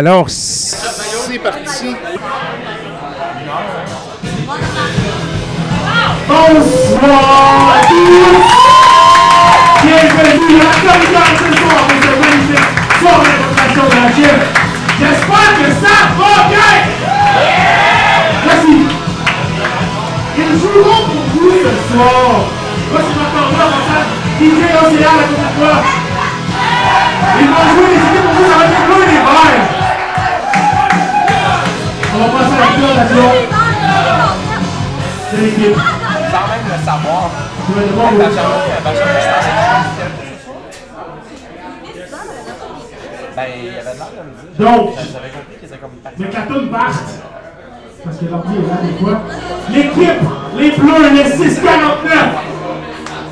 Alors, c'est parti. Bonsoir à tous! Bienvenue à la Communauté ce soir pour ce magnifique soirée de de la gym. J'espère que ça va bien! Merci! Ils joueront pour vous ce soir. Moi, c'est encore là, mon frère. DJ Océan à côté de toi. Ils vont jouer les On va passer à la présentation de l'équipe. Sans même le savoir. Vas devoir vous- Ben, il y avait de l'air de me dire. Donc, J'avais compris qu'ils étaient comme partis. Mais que la toune parte, parce que l'ordi est là des fois. L'équipe, les Bleus, le 649,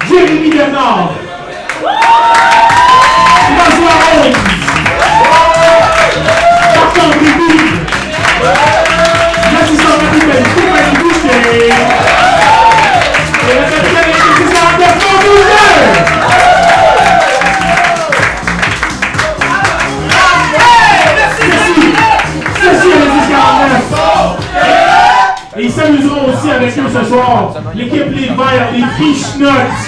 Jérémy Bernard. François Rose. Martin Déby. Et le capitaine du 649, Paul Boucher. Ceci, ceci est le 1049. Et ils s'amuseront aussi avec nous ce soir. L'équipe Les Verts, les Fichenottes,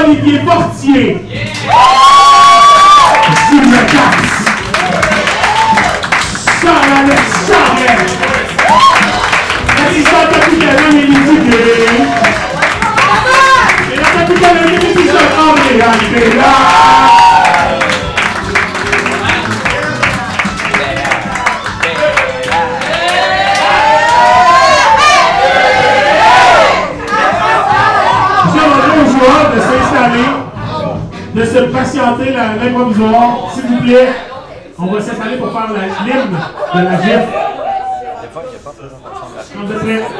Olivier Portier, de se patienter l'improvisoire, s'il vous plaît. On va s'installer pour faire la de la GIF. Des fois, il n'y a pas de présentation de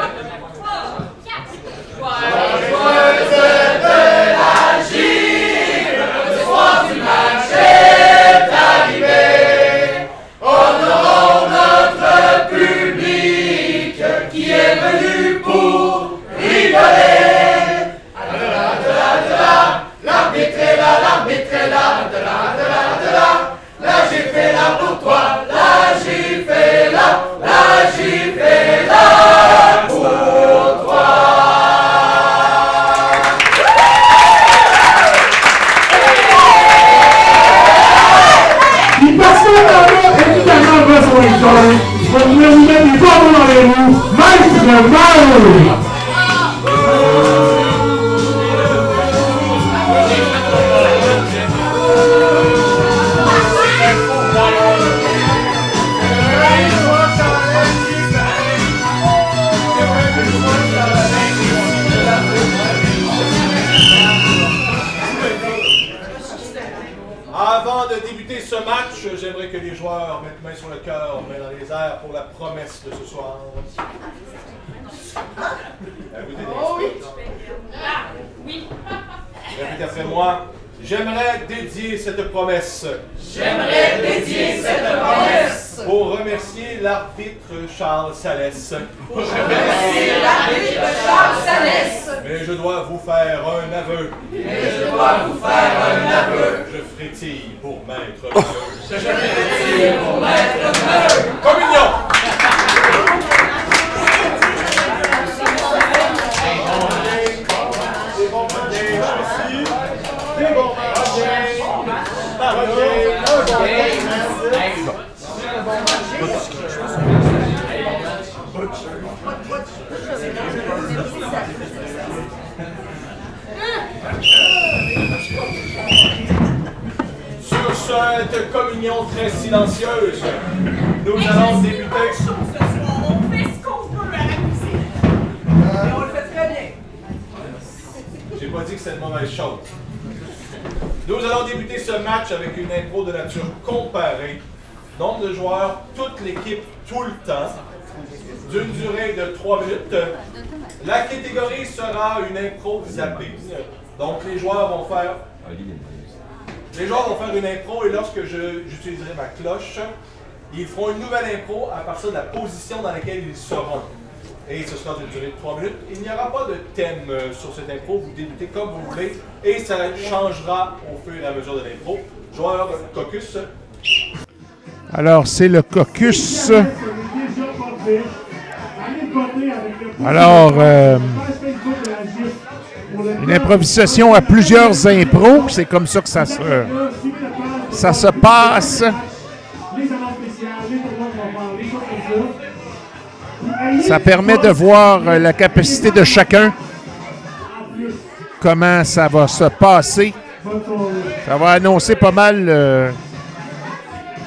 Donc les joueurs vont faire. Les joueurs vont faire une impro et lorsque je- j'utiliserai ma cloche, ils feront une nouvelle impro à partir de la position dans laquelle ils seront. Et ce sera d'une durée de 3 minutes. Il n'y aura pas de thème euh, sur cette impro, vous débutez comme vous voulez et ça changera au fur et à mesure de l'impro. Joueur Caucus. Alors, c'est le caucus. Alors, euh, une improvisation à plusieurs impros. C'est comme ça que ça se, ça se passe. Ça permet de voir euh, la capacité de chacun, comment ça va se passer. Ça va annoncer pas mal euh,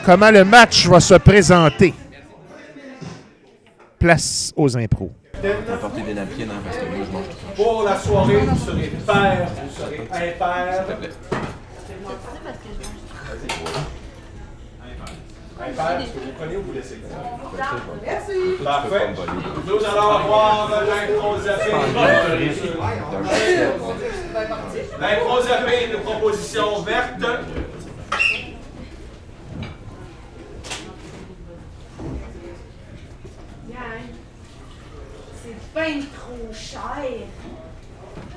comment le match va se présenter. Place aux impros. Apporter des napkins, hein, parce que moi, je mange tout. Pour la soirée, vous serez pair, vous serez impair. S'il te plaît. Impair, est-ce que vous prenez ou vous laissez? Merci. Parfait. Nous allons avoir l'improsaphé. L'improsaphé de proposition verte. Gang, c'est bien trop cher.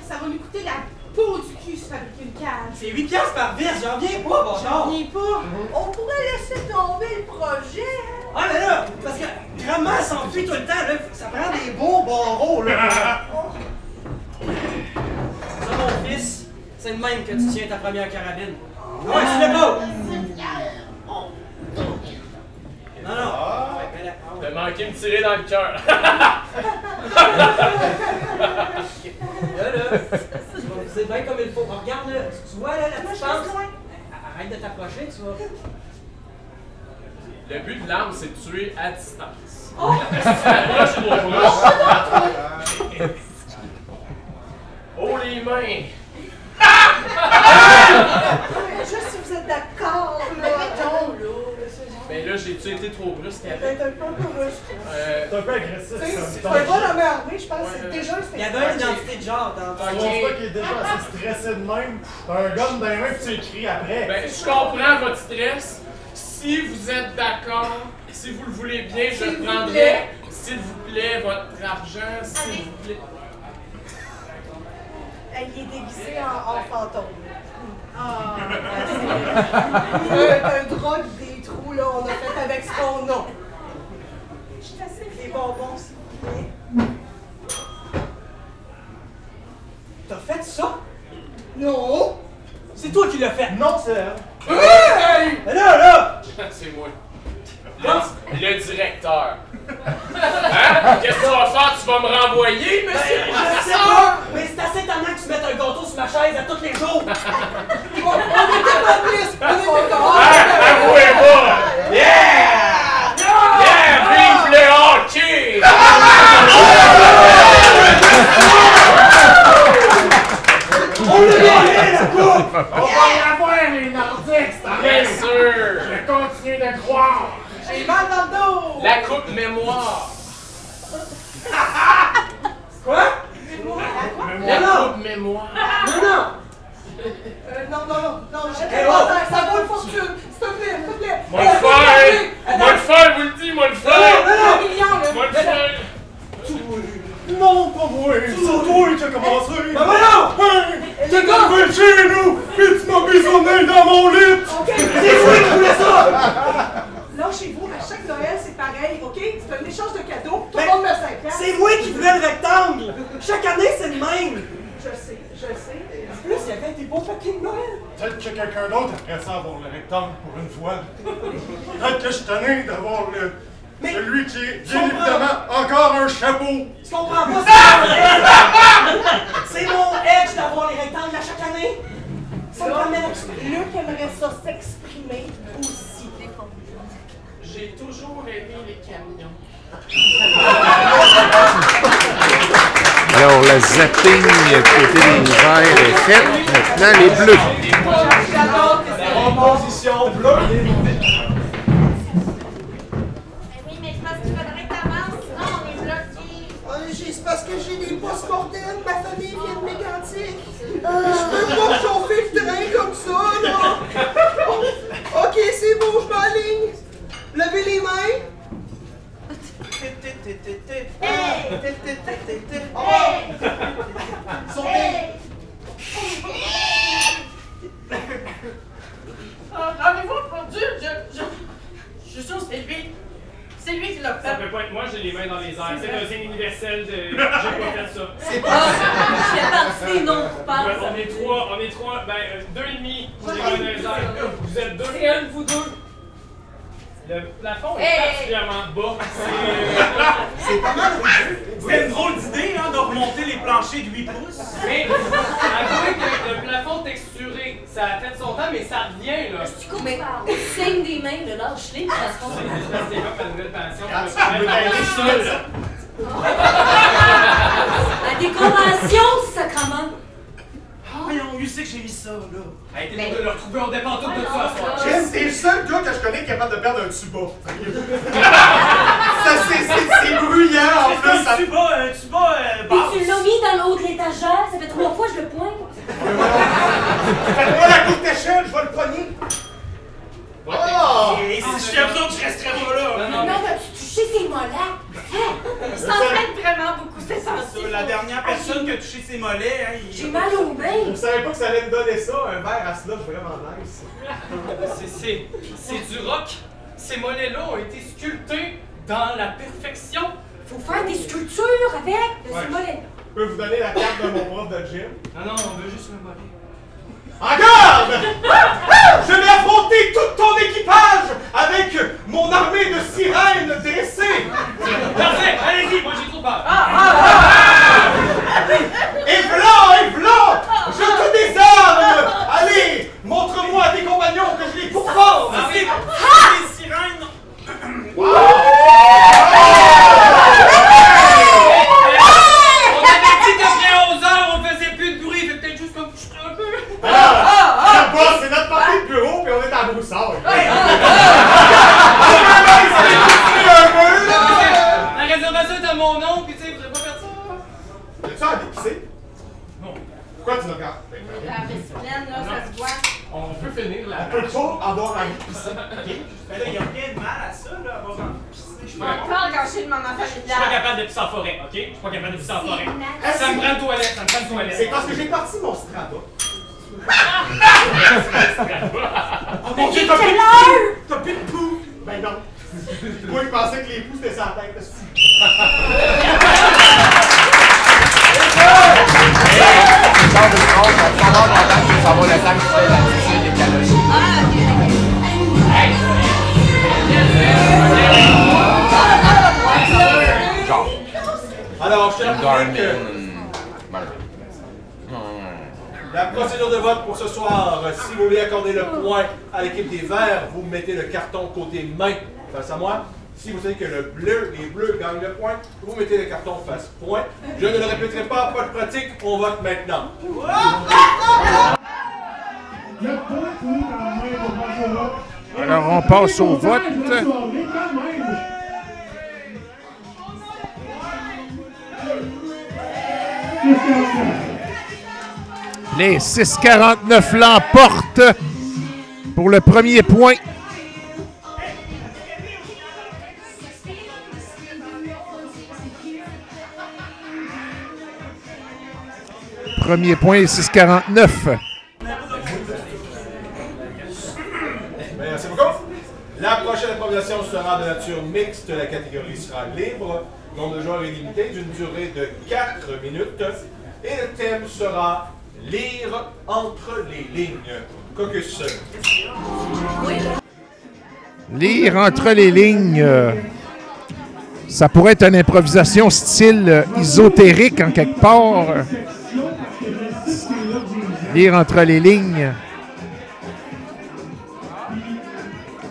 Ça va nous coûter la peau du cul se fabriquer une cage. C'est 8 piastres par vis, j'en viens pas, bon J'en viens pas. On pourrait laisser tomber le projet. hein? Ah, mais là, parce que grand-mère s'enfuit tout le temps, là, ça prend des beaux barreaux, là. Ça, mon fils, c'est le même que tu tiens ta première carabine. Ouais, tu l'as pas! Non, non. Ah. T'as manqué me tirer dans le cœur. Là, là, c'est bien comme il faut. Regarde, là, tu vois, là, la petite loin. Arrête de t'approcher, tu vois. Le but de l'arme, c'est de tuer à distance. Approche trop proche. Oh les mains! Juste si vous êtes d'accord, là. Mettons, là. Mais là, j'ai-tu été trop brusque? Avec? Peut-être un peu brusque. Euh, C'est un peu agressif. C'est ton un jeu. bon homme armé, je pense. C'est Ouais. déjà un Il y avait une identité de genre dans Je pense pas qu'il est déjà assez stressé de même? T'as un gun dans les mains pis tu écris après. ben, je comprends votre stress. Si vous êtes d'accord, si vous le voulez bien, je prendrai, s'il vous plaît, votre argent, s'il vous plaît. Elle y est déguisée en, en fantôme. Ah, c'est un drogue là, on a fait avec ce qu'on a. Des bonbons, s'il vous plaît. T'as fait ça? Non! C'est toi qui l'as fait! Non, c'est elle. Mais là, là! C'est moi. Le, le directeur. Hein? Qu'est-ce que tu vas faire? Tu vas me renvoyer, monsieur? le Je sais professeur? pas! Mais c'est assez étonnant que tu mettes un gâteau sur ma chaise à tous les jours! On, on était pas plus! On était pas Hein? Avouez pas! Yeah! Yeah! Vive le hockey! On l'a gagné, la coupe! On va y avoir les Nordiques, c'est Bien vrai. sûr! Je continue de croire. J'ai mal dans le dos! La coupe mémoire! Quoi? La Non, non. coupe mémoire! Non, non! Euh, non, non, non, non, j'ai Eh, pas oh. ça, ça vaut une fortune! S'il te plaît, s'il te plaît! Moi le faire! Moi le faire, vous le dis, moi le faire! Million, là! Moi le faire! Non, pas moi. C'est toi qui as commencé. Ben! Hey, T'es arrivé chez nous, pis tu m'as bisonné dans mon lit. OK, C'est toi qui voulais ça! Là, chez vous, à chaque Noël, c'est pareil, OK? C'est un échange de cadeaux. Tout Ben, le monde me 5 ans. C'est moi qui voulais le rectangle! Chaque année, c'est le même! Je sais, je sais. En plus, il y avait des beaux papiers de Noël! Peut-être que quelqu'un d'autre aimerait ça avoir le rectangle pour une fois. Peut-être que je tanné d'avoir le. Mais- Celui qui est, bien évidemment, encore un chapeau. Tu comprends pas ça? C'est mon edge d'avoir les rectangles à chaque année! Ça me ramène Luc aimerait ça s'exprimer aussi. J'ai toujours aimé les camions. Alors, le zapping côté des verts est fait. Maintenant, les bleus. Composition bleue. Oui, mais c'est parce qu'il faudrait que t'avances, sinon on est bloqué. C'est parce que j'ai des post-mortem, ma famille vient de Mégantic. Je peux pas chauffer le train comme ça, là. OK, c'est beau, je m'aligne. Levez les mains. Ah, Avez-vous entendu? Je, je, Je suis sûr que c'est lui. C'est lui qui l'a Ça fait. peut pas être moi, j'ai les mains dans les airs. C'est C'est un signe universel de. J'ai pas fait ça. Ah, je fais partie non on est trois, on est trois, ben euh, deux et demi. J'ai les mains dans les airs. Vous êtes deux? C'est un de vous deux. Le plafond est Hey! particulièrement bas. C'est- C'est pas mal. C'était une drôle d'idée, hein, de remonter les planchers de 8 pouces. Mais avouez que le plafond texturé, ça a fait son temps, mais ça revient là. Tu cours, mais signe des mains, le lâche-les, de toute façon. C'est pas ma nouvelle passion. Ah, Je tu promène aller seul. décoration, sacrement. Voyons, où c'est que j'ai mis ça, là? Hey, t'es de le retrouver, on dépend tout de ça ce soir. Jess, t'es le seul gars que je connais capable de perdre un tuba. ça, c'est, c'est, c'est bruyant, en plus. Ça... tuba, un tuba Puis tu l'as mis dans le haut de l'étagère, ça fait trois fois que je le pointe. Faites-moi la courte échelle, je vais le pogner. Oh! Et si je fais besoin que je resterai pas là. Non, non, Non, as-tu touché ses mollets? Il s'entraîne vraiment beaucoup, c'est sensible. Ça, La dernière personne qui a touché ses mollets, hein, il... J'ai mal au Je bain. savais pas que ça allait me donner ça, un verre à slush vraiment nice. C'est- C'est c'est du rock. Ces mollets-là ont été sculptés dans la perfection. Faut faire des sculptures avec de ces mollets. Je peux vous donner la carte de mon prof de gym? Non, non, on veut juste le mollet. En garde! Je vais affronter tout ton équipage avec mon armée de sirènes dressées! Parfait, allez-y, moi j'ai trop peur. Et blanc, et blanc! Je te désarme! Allez, montre-moi à tes compagnons que je les pourfends! Allez, Les sirènes avait dit qu'après 11 heures, on faisait plus de bruit, fait peut-être juste comme je un peu. Ah, boss, c'est notre partie de bureau, puis on est à broussaille. La réservation est à mon nom, puis tu sais, vous avez pas faire ça. As-tu envie de pisser? Non. Pourquoi tu me regardes? La discipline, là, ça se voit. On peut finir la. On peut pas avoir envie de pisser. Ben là, y a rien de mal à ça, là, avoir envie de pisser. Je suis pas- je suis pas capable de pisser en forêt, ok? Je suis pas capable de pisser en forêt. Est-ce Ça me prend une toilette, ça me prend une toilette. C'est parce que j'ai parti mon strava. Oh mon dieu, Il est t'as plus de poux! T'as plus de poux! Ben non. Moi, je pensais que les pouces c'était sa tête. Sors de gros, on va savoir longtemps que ça va le temps que tu fais la diffusion des calories. Genre, Alors, Garmin. que Voilà. la procédure de vote pour ce soir, euh, si vous voulez accorder le point à l'équipe des Verts, vous mettez le carton côté main face à moi. Si vous savez que le bleu, les bleus gagnent le point, vous mettez le carton face point. Je ne le répéterai pas, pas de pratique, on vote maintenant. Alors, on passe au vote. Les 6,49 l'emportent pour le premier point. Premier point, 6,49. Merci beaucoup. La prochaine improvisation sera de nature mixte. La catégorie sera libre. Nombre de joueurs est limité d'une durée de 4 minutes. Et le thème sera lire entre les lignes. Caucus. Lire entre les lignes. Ça pourrait être une improvisation style ésotérique en quelque part. Entre les lignes.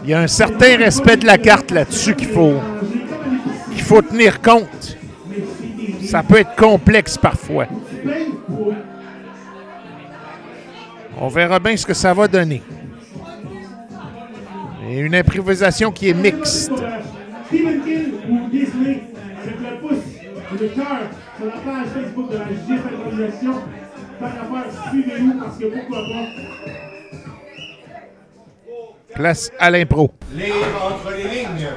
Il y a un certain respect de la carte là-dessus qu'il faut, qu'il faut tenir compte. Ça peut être complexe parfois. On verra bien ce que ça va donner. Et une improvisation qui est mixte. Le cœur sur la page Facebook de la Suivez-nous parce que pourquoi pas. Place à l'impro. Lire entre les lignes.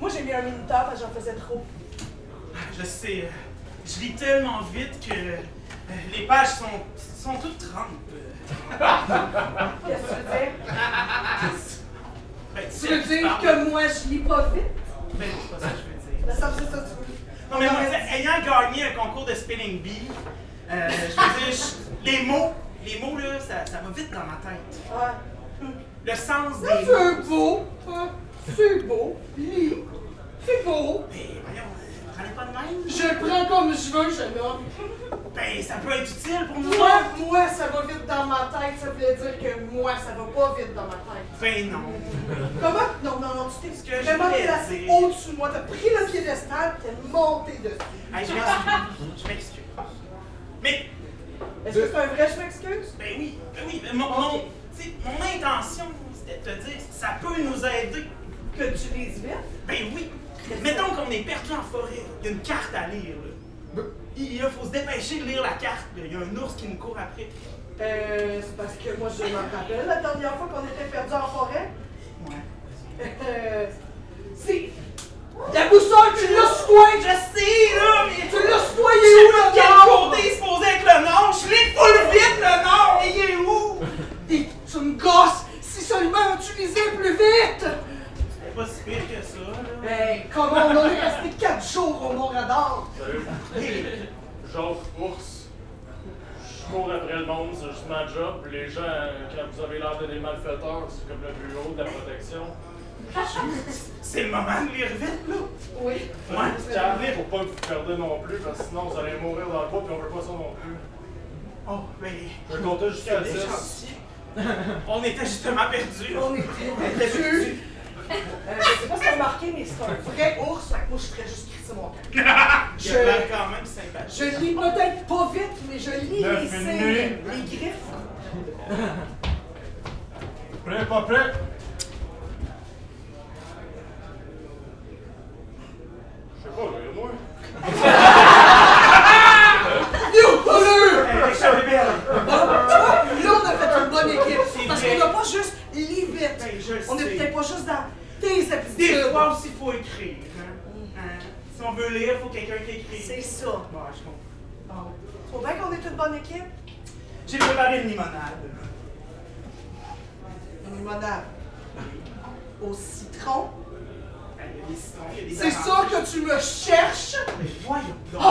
Moi, j'ai mis un minuteur parce que j'en faisais trop. Je sais, je lis tellement vite que euh, les pages sont, sont toutes trempes. Qu'est-ce que tu veux dire? Ben, Tu veux dire que moi, je lis pas vite? Ben, c'est pas ça que je veux c'est. Non, mais moi, ayant gagné un concours de spelling bee, euh, je veux dire, je- les mots, les mots, là, ça, ça va vite dans ma tête. Ouais. Le sens C'est des mots. beau. hein? C'est beau. C'est beau. Mais voyons, pas de même? Je le prends comme je veux, jeune homme. Ben, ça peut être utile pour nous. Moi, moi, ça va vite dans ma tête. Ça voulait dire que moi, ça va pas vite dans ma tête. Ben non. Comment? Non, non, non, tu t'es que je vraiment placé au-dessus de moi. T'as pris le piédestal, t'es monté dessus. Hey, je m'excuse. Je m'excuse. Mais, Est-ce que c'est un vrai je m'excuse? ben oui, ben oui, ben mon, mon, t'sais, mon intention, c'était de te dire, ça peut nous aider. Que tu lises vite? Ben oui. Mettons qu'on est perdu en forêt. Il y a une carte à lire. Là. Il là, faut se dépêcher de lire la carte. là. Il y a un ours qui nous court après. Euh, c'est parce que moi, je m'en rappelle la dernière fois qu'on était perdus en forêt. Ouais. Euh, c'est. La boussole, tu l'as sur toi! Je sais, là, mais Tu l'as sur toi, il Je est sais où le de quel nord? côté est supposé être le nord. Je l'ai full vite, le nord. Mais il est où? Et tu me gosses! Si seulement tu lisais plus vite! C'est pas si pire que ça, Hey, comment on aurait resté 4 jours au Mont-Radar? Jacques Ours. Je cours après le monde, c'est juste ma job. Les gens, quand vous avez l'air de des malfaiteurs, c'est comme le bureau de la protection. C'est le moment de lire vite, là. Oui. Ouais. Calmez pour pas que vous perdez non plus, parce que sinon vous allez mourir dans le bois puis on veut pas ça non plus. Oh, mais. Je vais compter jusqu'à C'est 10. gentil. On était justement perdus. On était dessus. Euh, je sais pas si t'as remarqué, mais c'est un vrai ours, fait que moi je ferais juste crisser mon camp. Il a Je- l'air quand même sympathique. Je lis peut-être pas vite, mais je lis Neuf les signes, minutes. les griffes. Prêt, pas prêt? Je sais pas, mais moi. Yo, allure! Hey, Richard est belle. Là, on a fait une bonne équipe. C'est Parce vrai. qu'on n'a pas juste lit vite. Ben, je le On est sais. peut-être pas juste dans tes Des aptitudes. fois aussi, il faut écrire. Hein? Hein? Si on veut lire, il faut quelqu'un qui écrit. C'est ça. Ouais, je comprends. Bon. Faut bien qu'on est une bonne équipe. J'ai préparé une limonade. Une limonade. Au citron. Ben, Il y a des citrons, il y a des C'est ça amandes. que tu me cherches? Mais voyons donc.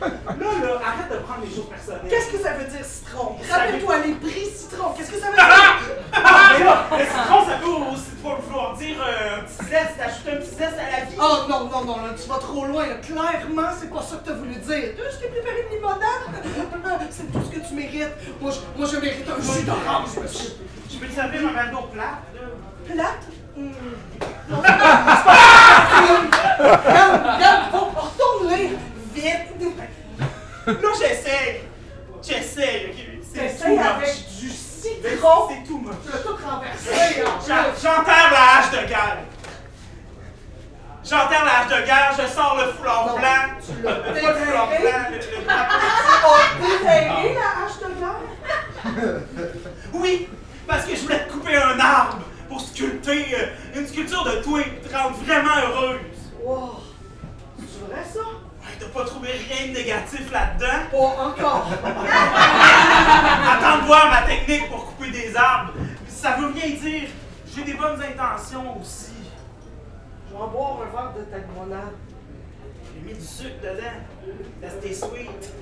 Là, là, arrête de prendre les choses personnelles. Qu'est-ce que ça veut dire citron? Ça Rappelle-toi les prix citron. Qu'est-ce que ça veut dire? Mais là, le citron, ça peut aussi vouloir dire euh, un petit zeste, t'ajoutes un petit zeste à la vie. Oh non, non, non, là, tu vas trop loin. là. Clairement, c'est pas ça que t'as voulu dire. Là, je t'ai préparé une limonade. C'est tout ce que tu mérites. Moi, je, moi, je d'orange, monsieur. Peux te servir un verre d'eau plate, là. Plate? De ta limonade. J'ai mis du sucre dedans. That's sweet.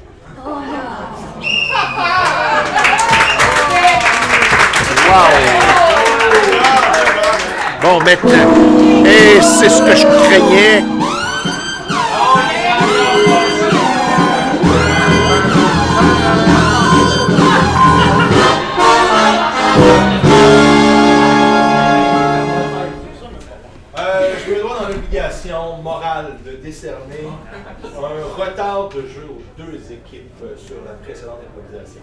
Bon, maintenant. Et c'est ce que je craignais. Équipes euh, sur la précédente improvisation.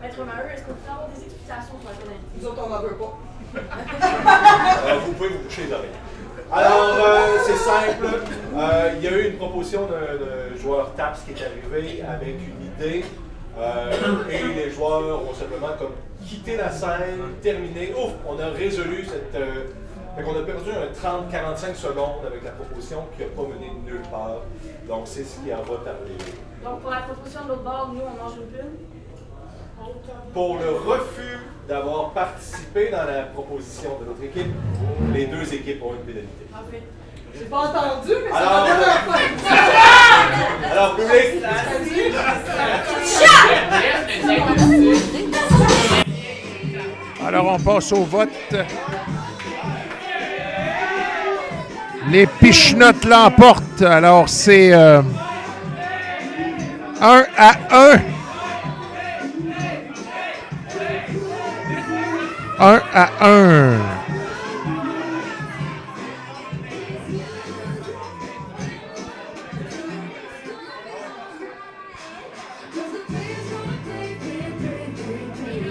Maître Maheu, est-ce qu'on peut avoir des explications sur la pénalité? Nous autres, on n'en veut pas. Euh, vous pouvez vous boucher les oreilles. Alors, euh, c'est simple. Euh, il y a eu une proposition d'un joueur TAPS qui est arrivé avec une idée. euh, et les joueurs ont simplement comme quitté la scène, terminé. Ouf, on a résolu cette. Fait qu'on a perdu un 30-45 secondes avec la proposition qui n'a pas mené nulle part. Donc, c'est ce qui a retardé. Donc, pour la proposition de l'autre bord, nous, on mange une pune. pour le refus d'avoir participé dans la proposition de l'autre équipe, les deux équipes ont une pénalité. J'ai pas entendu, mais ça va un. Alors, public, Alors, on passe au vote. Les pichenottes l'emportent. Alors, c'est 1 à 1. 1 à 1.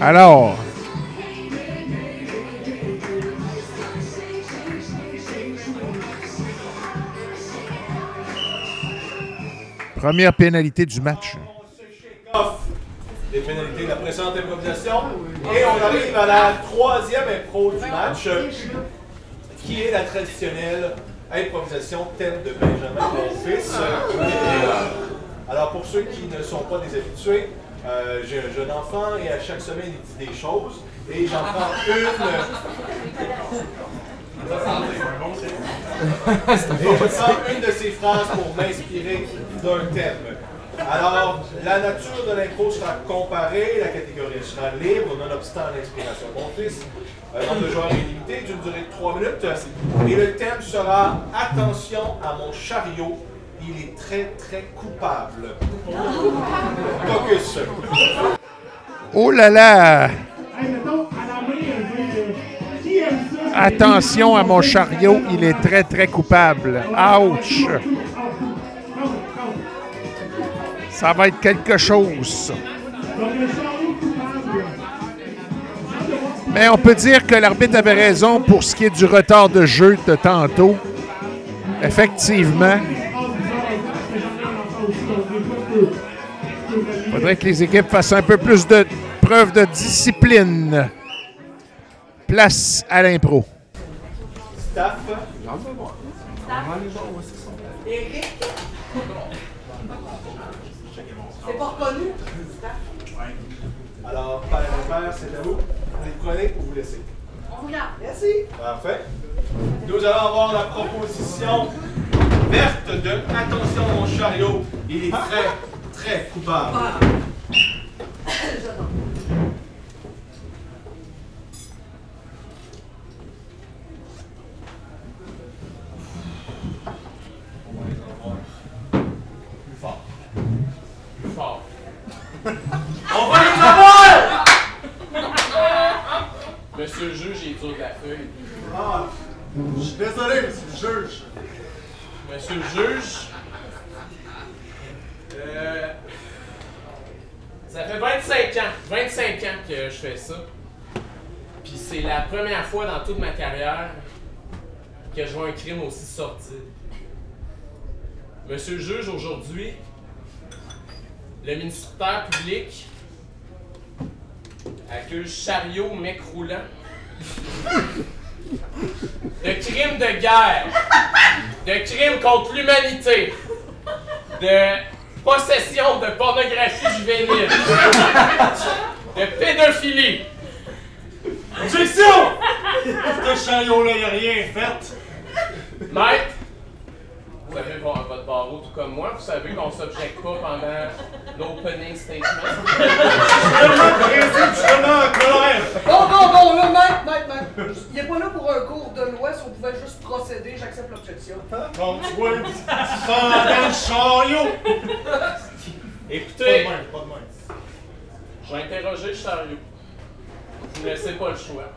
Alors, première pénalité du match. des pénalités de la précédente improvisation. Et on arrive à la troisième impro du match, qui est la traditionnelle improvisation thème de Benjamin, mon fils. Alors, pour ceux qui ne sont pas des habitués, euh, j'ai un jeune enfant et à chaque semaine, il dit des choses. Et j'en prends une. Et je prends une de ces phrases pour m'inspirer d'un thème. Alors, la nature de l'impro sera comparée, la catégorie sera libre, nonobstant l'inspiration de mon fils. Un nombre de joueurs est limité, d'une durée de 3 minutes. Et le thème sera Attention à mon chariot, il est très très coupable. Focus. Oh là là! Hey, mettons, à la main, Attention à mon chariot, il est très très coupable. Ouch! Ça va être quelque chose. Mais on peut dire que l'arbitre avait raison pour ce qui est du retard de jeu de tantôt. Effectivement, il faudrait que les équipes fassent un peu plus de preuve de discipline. Place à l'impro. Staff. Eric? C'est pas reconnu? Alors, père et père, c'est à vous. Vous les prenez ou vous laissez? On regarde. Merci. Parfait. Nous allons avoir la proposition verte de Attention mon chariot, il est très, très coupable. Plus On va les avoir! Monsieur le juge, il est dur de la feuille. Ah, je suis désolé, monsieur le juge. Monsieur le juge, euh, ça fait 25 ans, 25 ans que je fais ça. Puis c'est la première fois dans toute ma carrière que je vois un crime aussi sordide. Monsieur le juge, aujourd'hui, le ministère public accuse chariot mec roulant de crimes de guerre, de crimes contre l'humanité, de possession de pornographie juvénile, de pédophilie. Objection! Ce chariot-là, il a rien fait? Maître, vous avez vo- votre barreau tout comme moi, vous savez qu'on s'objecte pas pendant l'opening statement. Bon, bon, bon, là, maître, maître, maître. Il est pas là pour un cours de loi, si on pouvait juste procéder, j'accepte l'objection. Comme tu vois, il fendait le chariot. Pas Écoutez, de main, pas de main. je vais interroger le chariot. Vous ne laissez pas le choix.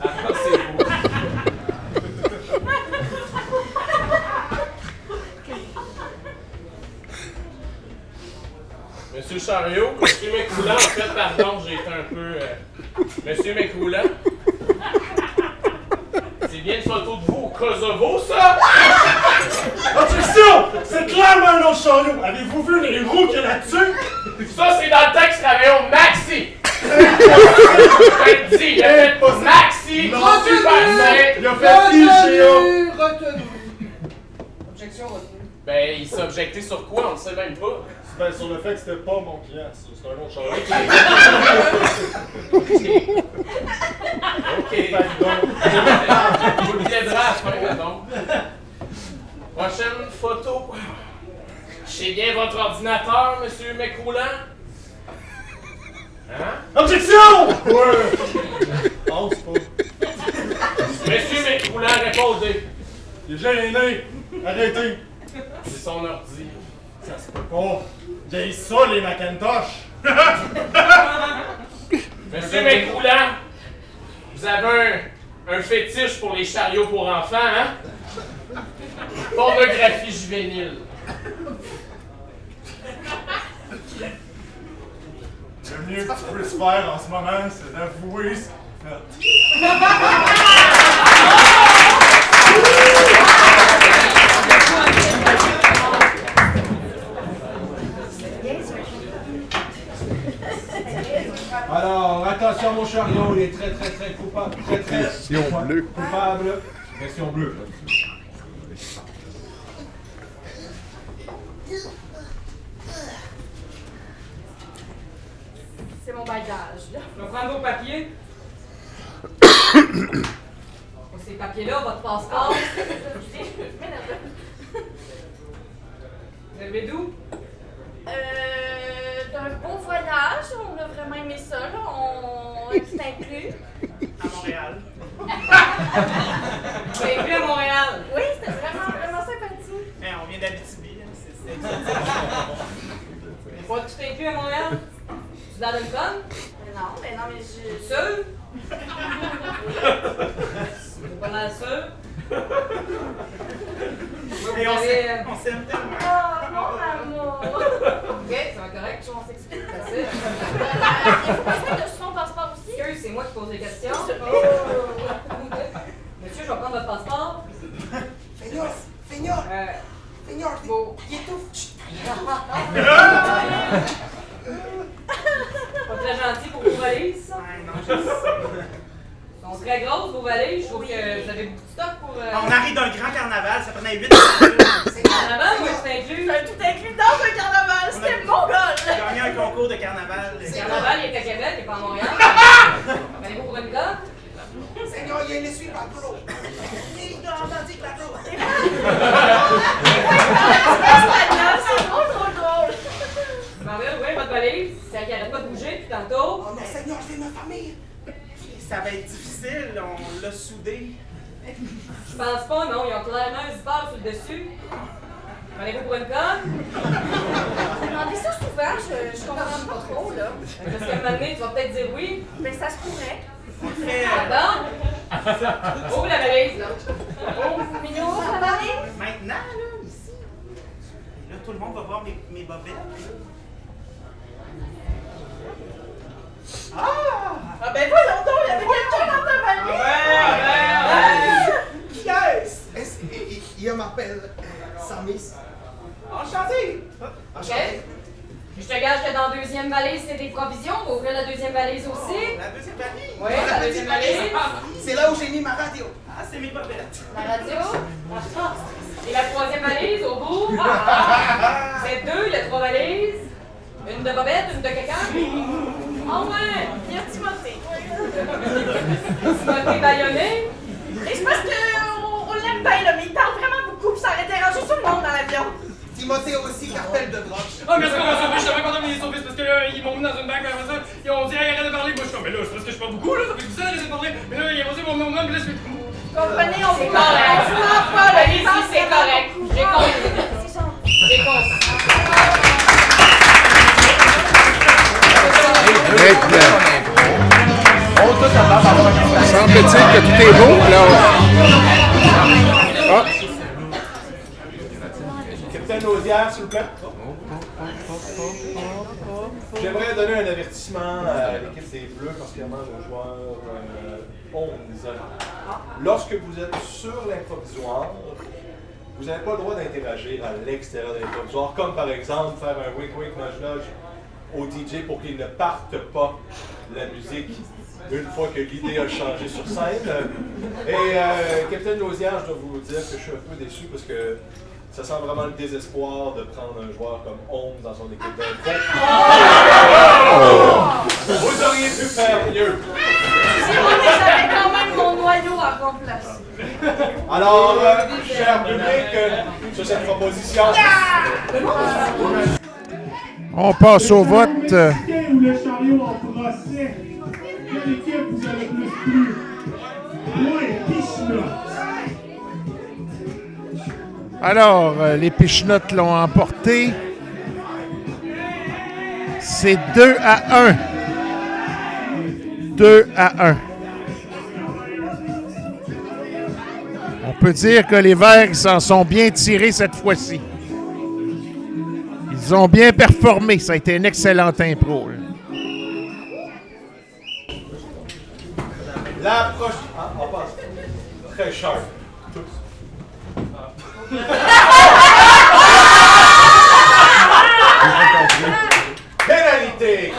Avancez-vous. Monsieur Chariot, Monsieur Mécoulant, en fait, pardon, j'ai été un peu. euh, Monsieur Mécoulant. C'est bien une photo de vous au Kosovo, ça? Objection! C'est clairement un autre chariot. Avez-vous vu les roues qu'il y a là-dessus? Ça, c'est dans le temps que je travaillais au Maxi! Je te le dis, il a fait Maxi, super sain. Il a fait retenu. Objection retenue. Ben, il s'est objecté sur quoi? On le sait même pas. Ben, sur le fait que c'était pas mon client, c'est un autre char. OK. Donc, Vous le viendra à la. Prochaine photo. C'est bien votre ordinateur, monsieur McRoulant? Hein? Objection! Ouais! Pense pas. Monsieur McRoulant, répondez. Il est gêné! Arrêtez! C'est son ordi. Ça se peut pas! J'ai ça, les Macintosh! Monsieur McRoulant, vous avez un, un fétiche pour les chariots pour enfants, hein? Pornographie juvénile. Le mieux que tu peux se faire en ce moment, c'est d'avouer attention mon chariot, il est très très très coupable. Très très coupable. bleue. Coupable. Pression bleue. C'est mon bagage, là. Je vais prendre vos papiers. Ces papiers-là, votre passeport. Vous avez d'où? Euh, d'un beau voyage, on a vraiment aimé ça, là. On tout inclus. À Montréal. Avez vu à Montréal. Oui, c'était vraiment, vraiment sympathique. On vient d'Abitibi, hein, c'est c'est exotique. Pas tout inclus à Montréal? Tu dans une conne? Mais non, mais non, mais je. Sûr? C'est pas mal sûr. Vous on s'aime on s'aime tellement. Oh, mon amour! Ok, ça va correct. On s'explique. Facile. Il faut besoin de son passeport aussi. Excuse, c'est moi qui pose les questions? Oh. Monsieur, je vais prendre votre passeport. Seigneur, Seigneur, Euh, Seigneur, Bon. il étouffe. Pas très gentil pour vos valises, ça. Non, je sais. Sont très grosses, vos valises. Je trouve que vous avez beaucoup de stock pour... Euh... On arrive d'un grand carnaval, ça prenait 8 Carnaval ou c'est inclus? J'ai tout inclus dans un carnaval. C'était mon goal! J'ai gagné un concours de carnaval. Le carnaval, il est à Québec, il est pas à Montréal. Allez-vous pour une? Seigneur, il y a une essuie par l'eau. Il a entendu que la l'eau. Espagnol, c'est trop, trop drôle. Votre valise. C'est qui arrête pas de bouger depuis tantôt. Oh non, Seigneur, c'est ma famille. Ça va être difficile, on l'a soudé. Je pense pas, non. Ils ont clairement un zipper sur le dessus. Prenez-vous pour une conne? Vous demandez ça souvent, je, je comprends pas trop, là. Parce qu'à un moment donné, tu vas peut-être dire oui. Mais ça se pourrait. On le fait euh, Pardon? Ouvre la valise, là? Oh, Minou, ça va aller? maintenant, là, ici. Là, tout le monde va voir mes, mes bobettes. Ah! Ah ben voyons donc, il y avait quelqu'un dans ta valise. Qui est-ce? Est-ce- il- il- Il m'appelle euh, Samis. Enchanté. OK? Je te gage que dans la deuxième valise, c'est des provisions. On va ouvrir la deuxième valise aussi. La deuxième valise. Oui, la deuxième valise. C'est là où j'ai mis ma radio. Ah, c'est mes bobettes. La radio? Et la troisième valise au bout. Vous êtes deux, il y a trois valises. Une de Bobette, une de quelqu'un. Ah ouais! Il y a Timothée. Timothée Baïonné. Et c'est parce qu'on on, l'aime bien, là, mais il parle vraiment beaucoup, puis ça aurait dérangé tout le monde dans l'avion. Timothée aussi, cartel de drogue. Oh, mais qu'on va sauver? Je savais qu'on avait sauvé, c'est parce que là, ils m'ont mis dans une banque, après ça, ils ont dit, hey, arrête de parler. Moi, je suis comme, mais là, c'est parce que je parle beaucoup, là, ça fait que ça, arrête de parler. Mais là, ils ont dit mon nom, là, je fais. Comprenez, on vous C'est correct. on vous pas, là. il parle c'est correct. J'ai compris. C'est gentil. J'ai compris. Un Semble-t-il que tout est beau, là. Ah, Capitaine Laudière, s'il vous plaît. J'aimerais donner un avertissement à l'équipe des Bleus, particulièrement aux joueurs euh, 11. Lorsque vous êtes sur l'improvisoire, vous n'avez pas le droit d'interagir à l'extérieur de l'improvisoire, comme par exemple faire un wink-wink nudge-nudge au DJ pour qu'il ne parte pas la musique une fois que l'idée a changé sur scène. Et euh, Capitaine Lausière, je dois vous dire que je suis un peu déçu parce que Ça sent vraiment le désespoir de prendre un joueur comme Holmes dans son équipe d'impro. Vous auriez pu faire mieux. C'est moi, mais j'avais quand même mon noyau à remplacer. Alors, euh, cher public, euh, sur cette proposition, On passe au vote. Alors, euh, les Pichenottes l'ont emporté. C'est 2 à 1. 2 à 1. On peut dire que les Verts s'en sont bien tirés cette fois-ci. Ils ont bien performé. Ça a été une excellente impro. là. la prochaine. Ah, on passe. Très sharp. Tous. Pénalité!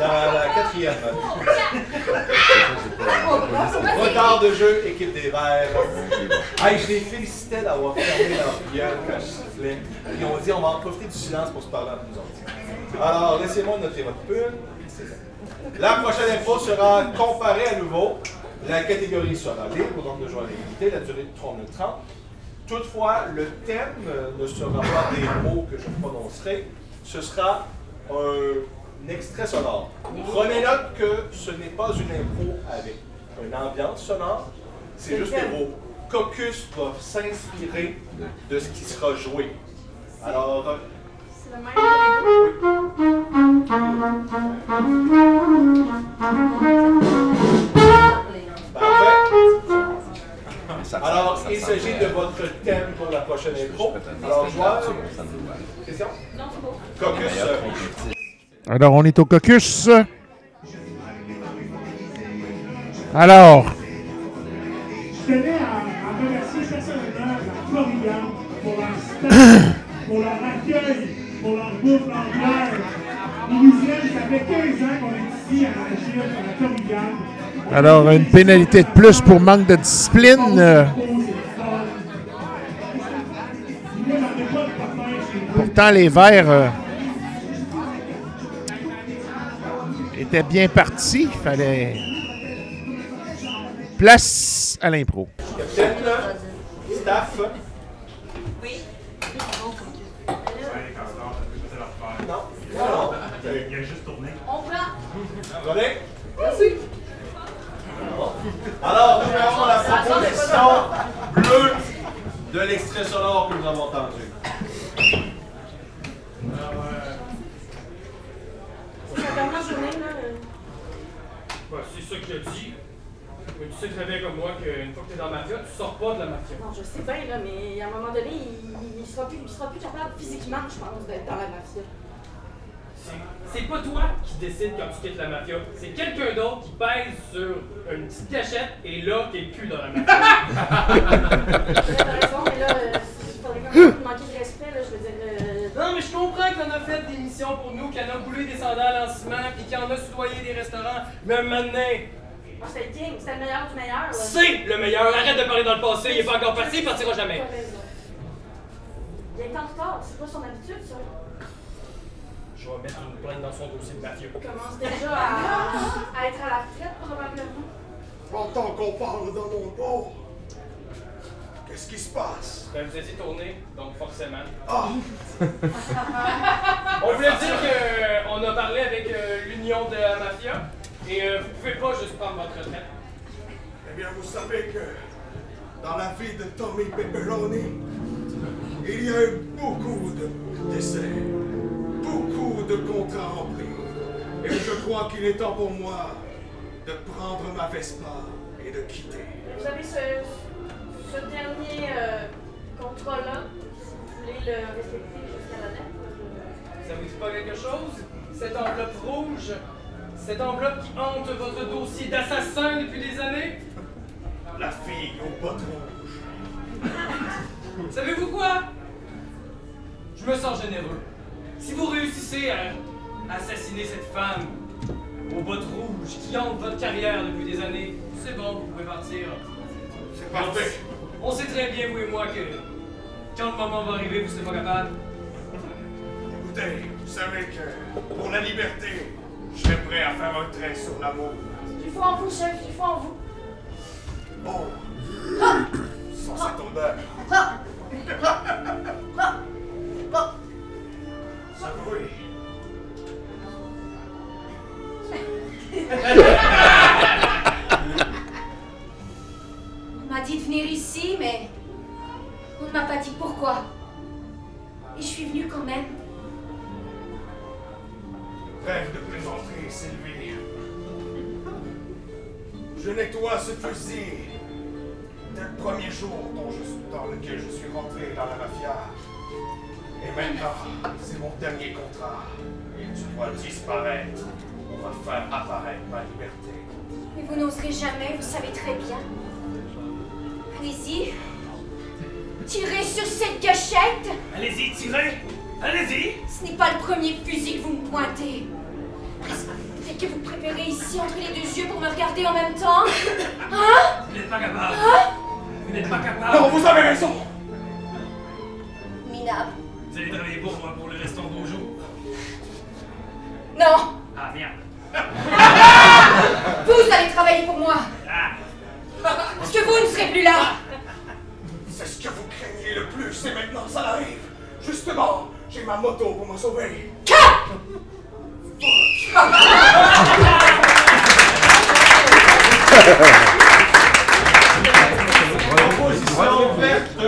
Dans la quatrième. De jeu, équipe des Verts. Hey, je les félicitais d'avoir fermé leur gueule quand je sifflais. Ils ont dit on va en profiter du silence pour se parler entre nous autres. Alors, laissez-moi noter votre ça. La prochaine info sera comparée à nouveau. La catégorie sera libre, au nombre de joueurs limité, la durée de 3 minutes 30. Toutefois, le thème euh, ne sera pas des mots que je prononcerai, ce sera un extrait sonore. Prenez note que ce n'est pas une impro avec une ambiance sonore, c'est juste que vos caucus doivent s'inspirer de ce qui sera joué. Alors, euh, C'est le même Parfait. Alors, il s'agit de votre thème pour la prochaine intro. Alors, joueur, question? Non, c'est beau. Caucus. euh, Alors, on est au caucus. Alors, Je tenais à, à remercier personnellement la Corrigan pour leur staff, pour leur accueil, pour leur bouffe, leur bière. Louisiane, ça fait 15 ans qu'on est ici à agir à la Corrigan. alors une pénalité de plus pour manque de discipline. euh, Pourtant, les Verts euh, étaient bien partis. Il fallait place à l'impro. Capitaine, staff. Oui. Non. Non. Il a juste tourné. On prend. Correct? Merci. Alors, nous avons la proposition bleue de l'extrait sonore que nous avons entendu. C'est la dernière journée, là. c'est ça qu'il a dit. Mais tu sais très bien comme moi qu'une fois que t'es dans la mafia, tu sors pas de la mafia. Non, je sais bien, là, mais à un moment donné, il, il, sera, plus, il sera plus capable physiquement, je pense, d'être dans la mafia. C'est- pas toi qui décide quand tu quittes la mafia. C'est quelqu'un d'autre qui pèse sur une petite cachette et là, t'es plus dans la mafia. T'as raison, mais là, euh, il faudrait quand même manquer de respect, là, je veux dire. euh, Non, mais je comprends qu'on a fait des missions pour nous, qu'on a coulé des sandales en ciment, puis qu'on a soudoyé des restaurants. Mais maintenant, C'était le king, c'était le meilleur du meilleur, c'est le meilleur. Arrête de parler dans le passé, il est pas encore parti, il partira jamais. Il est en retard, c'est pas son habitude, ça. Je vais mettre une plainte dans son dossier de mafia. Il commence déjà à, à être à la retraite, probablement. Entends qu'on parle dans mon dos. Qu'est-ce qui se passe? Ben, vous étiez tourné, donc forcément. Ah! On voulait dire qu'on a parlé avec euh, l'union de la mafia et euh, vous pouvez pas juste prendre votre retraite. Eh bien, vous savez que dans la vie de Tommy Pepperoni, il y a eu beaucoup de décès, beaucoup de contrats remplis. Et je crois qu'il est temps pour moi de prendre ma Vespa et de quitter. Vous avez ce, ce dernier euh, contrat-là, si vous voulez le respecter jusqu'à la date? euh, Ça vous dit pas quelque chose? Cette enveloppe rouge, cette enveloppe qui hante votre dossier d'assassin depuis des années? La fille aux bottes rouges. Savez-vous quoi? Je me sens généreux. Si vous réussissez à assassiner cette femme aux bottes rouges qui hante votre carrière depuis des années, c'est bon, vous pouvez partir. C'est parfait. On sait très bien, vous et moi, que quand le moment va arriver, vous serez pas capable. Écoutez, vous savez que pour la liberté, je serais prêt à faire un trait sur l'amour. Du foi en vous, chef, du foi en vous. Oh, sans cette odeur. Ce bruit. On m'a dit de venir ici, mais on ne m'a pas dit pourquoi. Et je suis venue quand même. Rêve de plaisanterie, Sylvie. Je nettoie ce fusil dès le premier jour dont je- dans lequel je suis rentré dans la mafia. Et maintenant, c'est mon dernier contrat. Et tu dois disparaître. On va faire apparaître ma liberté. Mais vous n'oserez jamais, vous savez très bien. Allez-y. Tirez sur cette gâchette. Allez-y, tirez! Allez-y! Ce n'est pas le premier fusil que vous me pointez. Peut-être que vous préférez ici entre les deux yeux pour me regarder en même temps? Hein? Vous n'êtes pas capable! Hein? Vous n'êtes pas capable! Non, vous avez raison! Minable. Vous allez travailler pour moi pour le restant de vos jours? Non. Ah, merde! Vous allez travailler pour moi. Ah! Parce que vous ne serez plus là. C'est ce que vous craignez le plus et maintenant ça arrive. Justement, j'ai ma moto pour me sauver. Proposition verte,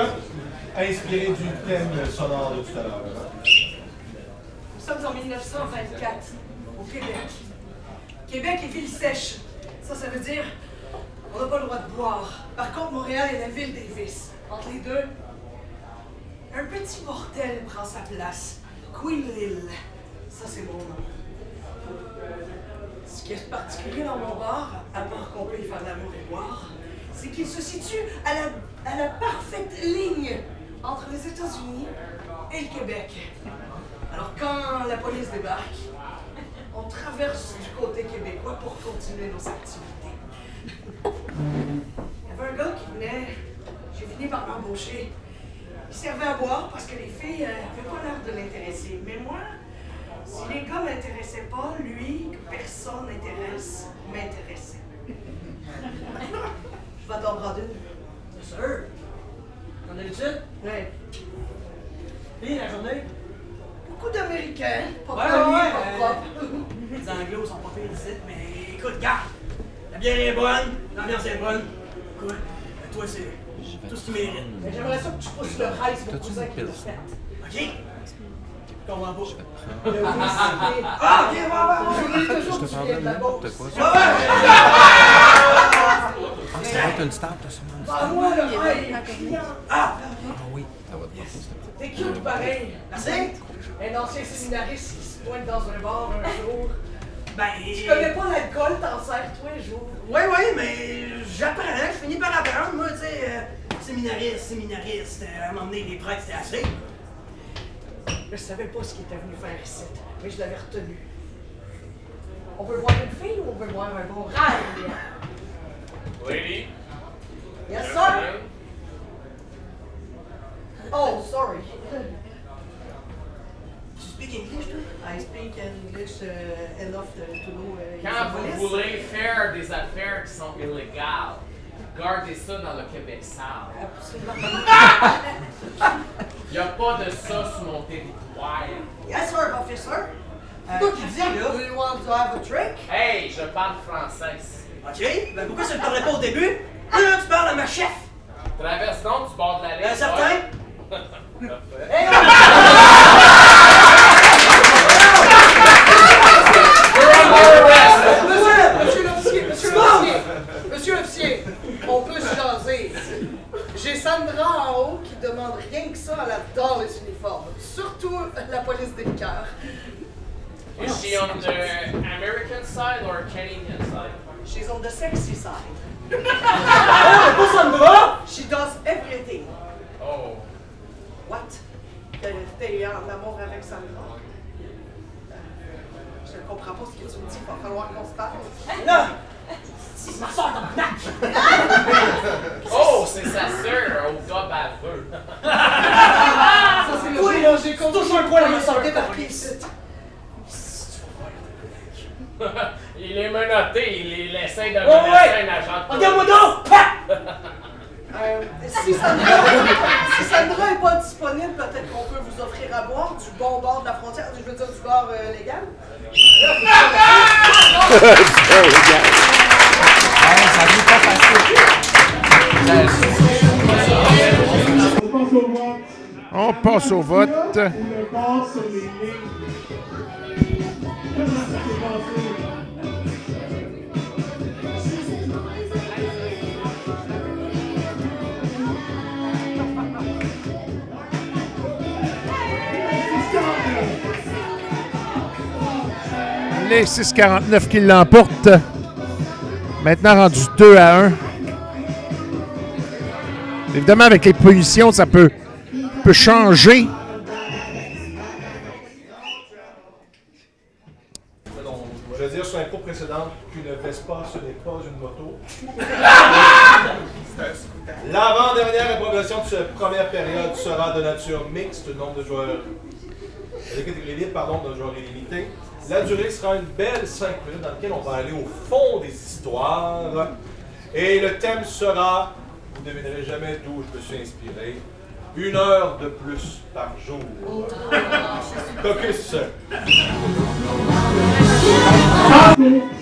inspirée du thème sonore de tout à l'heure. Nous sommes en 1924, au Québec. Québec est ville sèche. Ça, ça veut dire on n'a pas le droit de boire. Par contre, Montréal est la ville des vices. Entre les deux, un petit bordel prend sa place. Queen Lille. Ça, c'est mon nom. Ce qui est particulier dans mon bar, à part qu'on peut y faire l'amour et boire, c'est qu'il se situe à la, à la parfaite ligne entre les États-Unis et le Québec. Alors quand la police débarque, on traverse du côté québécois pour continuer nos activités. Il y avait un gars qui venait, j'ai fini par m'embaucher. Il servait à boire parce que les filles n'avaient pas l'air de l'intéresser. Mais moi, si les gars m'intéressaient pas, lui, que personne n'intéresse, m'intéressait. Je vais t'en prendre une. Bien sûr! Comme d'habitude? Ouais. Et la journée? Beaucoup d'Américains, pas Ouais, pas euh. Les Anglos sont pas pires ici, mais écoute, garde! La bière est bonne, l'ambiance est bonne. Écoute, toi, c'est tout ce qu'il mérite. Mais J'aimerais ça que tu pousses le rail, c'est mon cousin qui l'a fait. OK? Je comprends pas. Le whisky. Ah, ok, ouais, ouais, ouais. Je voulais toujours que tu viennes de la. Ça va être une star, t'as sûrement une star. Parle-moi le rail. Ah, Ah oui, ça va te passer. t'es cute pareil. Merci. Un ancien séminariste qui se pointe dans un bar un jour. Ben. Tu connais pas l'alcool, t'en sers tous les jours. Oui, oui, mais j'apprends, je finis par apprendre, moi, tu sais. Séminariste, séminariste, euh, à un moment donné, les prêtres, c'était assez. Je savais pas ce qu'il était venu faire ici, mais je l'avais retenu. On veut voir une fille ou on veut voir un bon rail? Lady? Yes, sir. Oh, sorry. Tu speak English, toi? I speak English uh, enough to, to know uh, Quand vous police. voulez faire des affaires qui sont illégales, gardez ça dans le Québec sale. Absolument. Il n'y a pas de ça sur mon territoire. Yes, sir, officer. C'est toi qui dis, là? Do you want to have a drink? Hey, je parle français. OK, ben pourquoi ça ne parlait pas au début? Là, là, tu parles à ma chef! Traverse donc du bord de la ligne. Ben, certain. Hey, Monsieur, monsieur l'officier, monsieur l'officier, monsieur l'officier, on peut se jaser. J'ai Sandra en haut qui demande rien que ça, elle adore les uniformes. Surtout la police des cœurs. Is she on the American side or Canadian side? She's on the sexy side. Oh! She does everything. Oh. What? T'es en amour avec Sandra? Euh, Je ne comprends pas ce que tu me dis, il va falloir qu'on se parle. Là! C'est ma soeur, tabarnak! Oh, c'est sa sœur au gars baveux. Ça, c'est là, j'ai toujours un poil à me sentir débarqué ici. il est menotté, il, essaie de Ouais, menacer ouais. un agent de Regarde-moi donc! Euh, si Sandra, si Sandra est pas disponible, peut-être qu'on peut vous offrir à boire du bon bord de la frontière, je veux dire du bord euh, légal. ça On passe au vote. Les 6,49 qui l'emportent. Maintenant rendu 2 à 1. Évidemment, avec les positions, ça peut, peut changer. Je veux dire sur l'impro précédente qu'une Vespa, ce n'est pas une moto. L'avant-dernière progression de cette première période sera de nature mixte, nombre de joueurs. de catégorie libre, pardon, de joueurs illimité. La durée sera une belle 5 minutes dans laquelle on va aller au fond des histoires. Et le thème sera, vous ne devinerez jamais d'où je me suis inspiré, une heure de plus par jour. Caucus.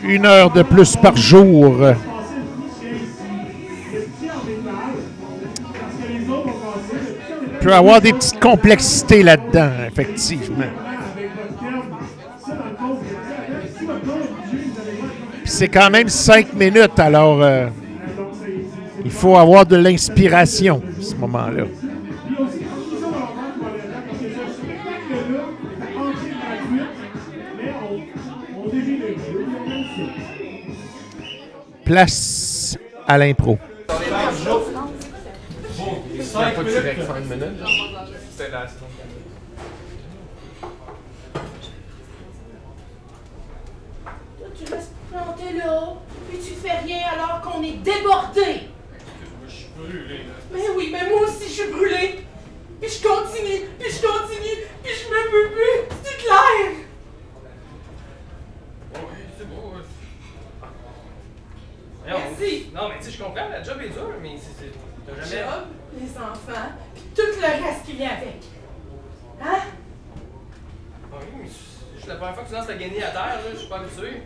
Une heure de plus par jour. Il peut avoir des petites complexités là-dedans, effectivement. C'est quand même 5 minutes, alors euh, il faut avoir de l'inspiration à ce moment-là. Aller là, parce que ce spectacle-là est entrée gratuite, mais on, on dévie les jeux, on aime ça. Place à l'impro. Par jour. Cinq Pas minutes. direct 5 minutes. C'était là, Toi, tu restes planté là, puis tu fais rien alors qu'on est débordé. Je suis brûlé, là. Mais oui, mais moi aussi je suis brûlée. Puis je continue, puis je continue, puis je me peux plus. C'est clair. Oui, c'est beau. Merci. Non, mais tu sais, je comprends, la job est dure, mais c'est. T'as jamais. Job, les enfants, puis tout le reste qui vient avec. Hein? Ah Oui, mais c'est la première fois que tu lances la guenille à terre, là, je suis pas habitué.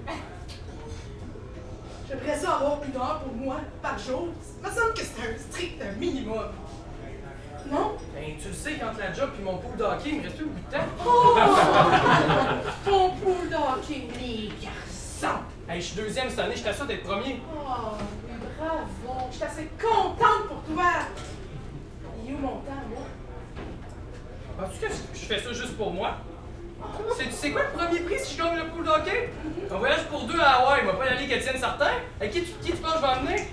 J'aimerais ça avoir une heure pour moi par jour. Il me semble que c'est un strict minimum. Non? Ben, tu le sais, quand la job puis mon pool de hockey, il me reste plus beaucoup de temps. Oh! Ton pool de hockey, les garçons! Hey, je suis deuxième cette année, je t'assure d'être premier. Oh, oui, bravo! Je suis assez contente pour toi! Il est où mon temps, moi? Penses-tu que je fais ça juste pour moi? C'est, tu sais quoi le premier prix si je gagne le pool de hockey? Un voyage pour deux à Hawaï, il va pas y aller qu'Étienne Certain. Avec qui, tu- qui tu penses que je vais emmener?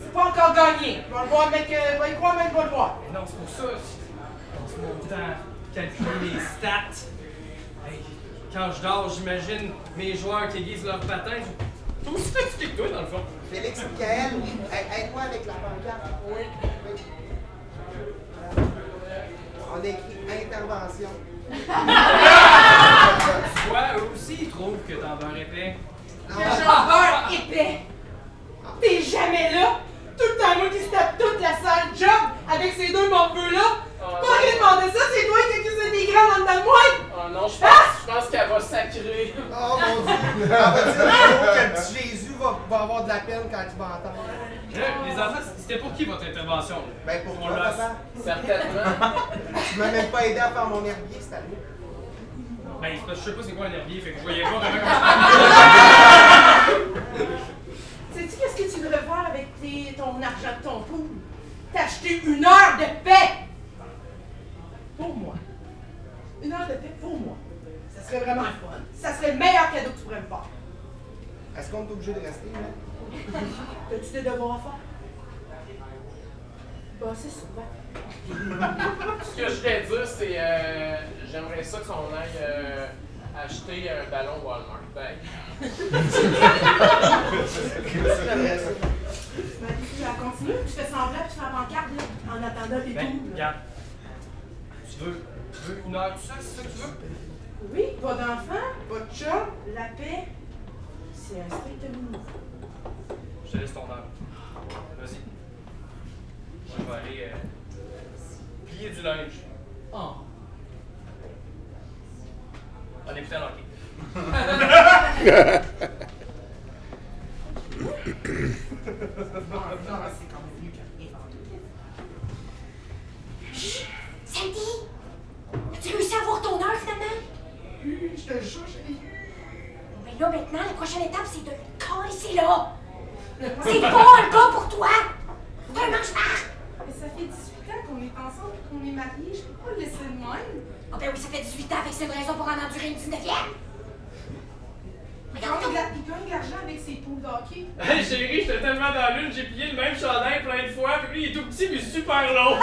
C'est pas encore gagné. Je vais le voir avec. Euh, va y croire, je vais le voir. Mais non, c'est pour ça. Passe mon temps à calculer les stats. Hey, quand je dors, j'imagine mes joueurs qui aiguisent leurs patins. Toi aussi, t'as que toi, dans le fond? Félix Michael, aide- aide-moi avec la pancarte. Oui. On écrit intervention. Toi, eux aussi, ils trouvent que t'en beurres épais. Que j'en beurre épais. T'es jamais là. Tout le temps, moi qui se tape toute la salle job avec ces deux morveux-là. Pas rien demandé ça, c'est toi qui accuses des grands dans le dedans de moi. Oh non, je pense, je pense qu'elle va sacrer. Oh mon dieu! Le petit Jésus va, va avoir de la peine quand il va entendre. Les enfants, c'était pour qui votre intervention? là? Ben pour l'a- papa. Certainement. Tu m'as même pas aidé à faire mon herbier cette année. Ben, c'est parce que je sais pas c'est quoi un herbier, fait que je voyais pas vraiment comment Sais-tu qu'est-ce que tu devrais faire avec tes- ton argent de ton pool? T'acheter une heure de paix! Pour moi. Une heure de paix pour moi. Ça serait vraiment le fun. Ça serait le meilleur cadeau que tu pourrais me faire. Est-ce qu'on est obligé de rester, là? T'as-tu des devoirs à faire? Bah, c'est va. Ce que je voulais dire, c'est euh, j'aimerais ça qu'on aille euh, acheter un ballon Walmart. Ben, J'aimerais ça. la continue, puis je fais semblant, je fais la pancarte, là, en attendant les Ben, tout. regarde. Tu veux, tu veux une heure tout seul, c'est ça que tu veux? Oui, pas d'enfant, pas de chat, la paix. C'est un strict minimum. Je te laisse ton heure. Vas-y. Moi, je vais aller euh, plier du linge. Oh. En écoutant l'hockey. Sandy! As-tu réussi à avoir ton heure finalement? Oui, je te jure, j'ai eu. Là, maintenant, la prochaine étape, c'est de le casser là! C'est pas un gars pour toi! T'es un mange-marre! Mais ça fait 18 ans qu'on est ensemble et qu'on est mariés, je peux pas le laisser de même. Ah ben oui, ça fait 18 ans, avec c'est une raison pour en endurer une 19e! Il gagne de la- il gagne de l'argent avec ses poules d'hockey. Hey chérie, j'étais tellement dans l'une, j'ai plié le même chandail plein de fois, puis lui il est tout petit mais super long.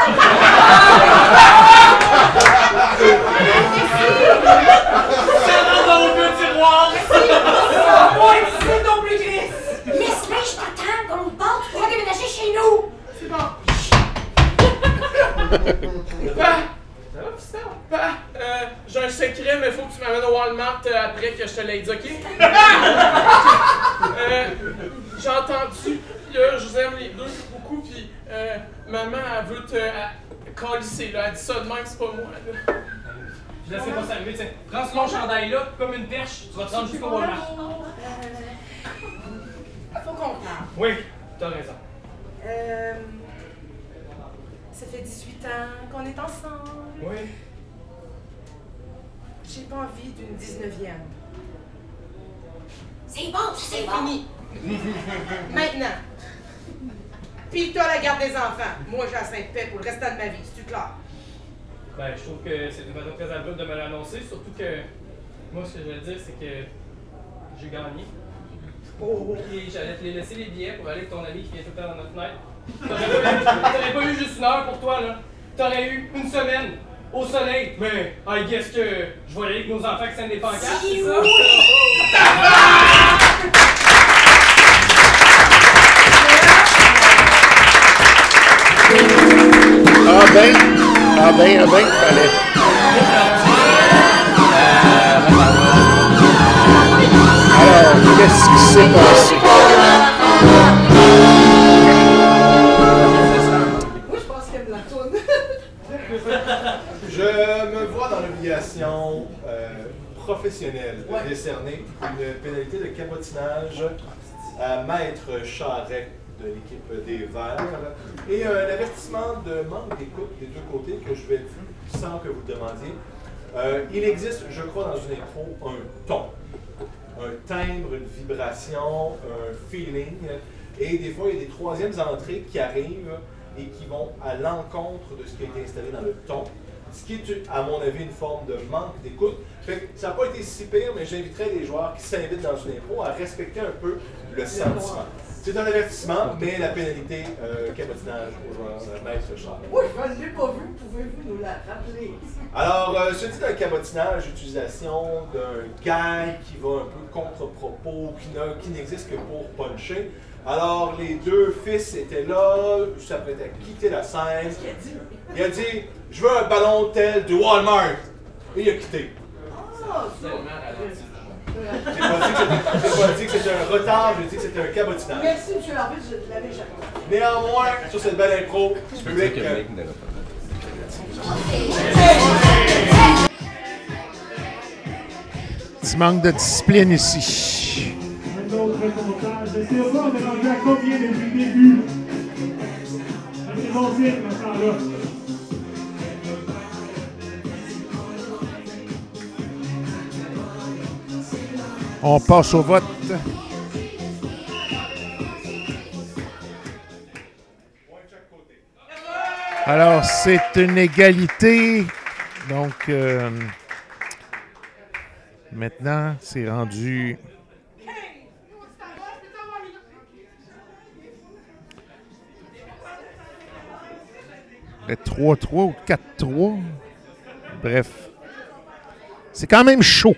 Dans le vieux tiroir. Ouais, c'est non plus Chris! Laisse-le, je t'attends, comme une porte, tu pourras déménager chez nous! C'est bon. Bah, ça? Bah, euh, j'ai un secret, mais faut que tu m'amènes au Walmart euh, après que je te l'aide, ok? euh, j'ai entendu, puis là, je vous aime les deux beaucoup, puis euh, maman, elle veut te elle- calisser, là. Elle dit ça de même, c'est pas moi, là. Je laisse pas s'arriver, tiens. Prends ce long chandail là, comme une perche, tu vas te rendre jusqu'au Walmart. Faut qu'on parle. Oui, t'as raison. Euh, ça fait 18 ans qu'on est ensemble. Oui. J'ai pas envie d'une 19e. C'est bon, c'est fini. Maintenant. Puis t'as la garde des enfants. Moi, j'ai la Sainte-Paix pour le restant de ma vie. C'est-tu clair? Ben, je trouve que c'est une façon très abrupte de me l'annoncer, surtout que moi, ce que je veux dire, c'est que j'ai gagné. Oh. Et j'allais te les laisser les billets pour aller avec ton ami qui vient tout le temps dans notre fenêtre. T'aurais pas, eu- t'aurais pas eu juste une heure pour toi, là. T'aurais eu une semaine au soleil. Mais, I guess que je vais aller avec nos enfants qui s'aiment des pancartes, c'est ça? Ah ah ben, ah ben, fallait. Alors, qu'est-ce qui s'est passé? Moi, je me vois dans l'obligation euh, professionnelle de décerner une pénalité de cabotinage à Maître Charret de l'équipe des Verts et un avertissement de manque d'écoute des deux côtés que je vais dire sans que vous le demandiez. Euh, il existe, je crois, dans une intro, un ton, un timbre, une vibration, un feeling. Et des fois, il y a des troisièmes entrées qui arrivent et qui vont à l'encontre de ce qui a été installé dans le ton. Ce qui est, à mon avis, une forme de manque d'écoute. Ça n'a pas été si pire, mais j'inviterais les joueurs qui s'invitent dans une impro à respecter un peu le sentiment. C'est un avertissement, mais la pénalité, euh, cabotinage aux joueurs, maître Charles. Moi, je ne l'ai pas vu. Pouvez-vous nous la rappeler? Alors, euh, ce dit d'un cabotinage, utilisation d'un gag qui va un peu contre-propos, qui n'existe que pour puncher. Alors, les deux fils étaient là, s'apprêtaient à quitter la scène. Il a dit Je veux un ballon tel de Walmart. Et il a quitté. Ah. J'ai pas dit que c'était- j'ai pas dit que c'était un retard, j'ai dit que c'était un cabotinage. Merci, M. l'arbitre, je l'avais jamais. Néanmoins, sur cette belle impro, du public. Petit manque de discipline ici. On passe au vote. Alors, c'est une égalité. Donc, euh, maintenant, c'est rendu. 3-3 ou 4-3. Bref. C'est quand même chaud.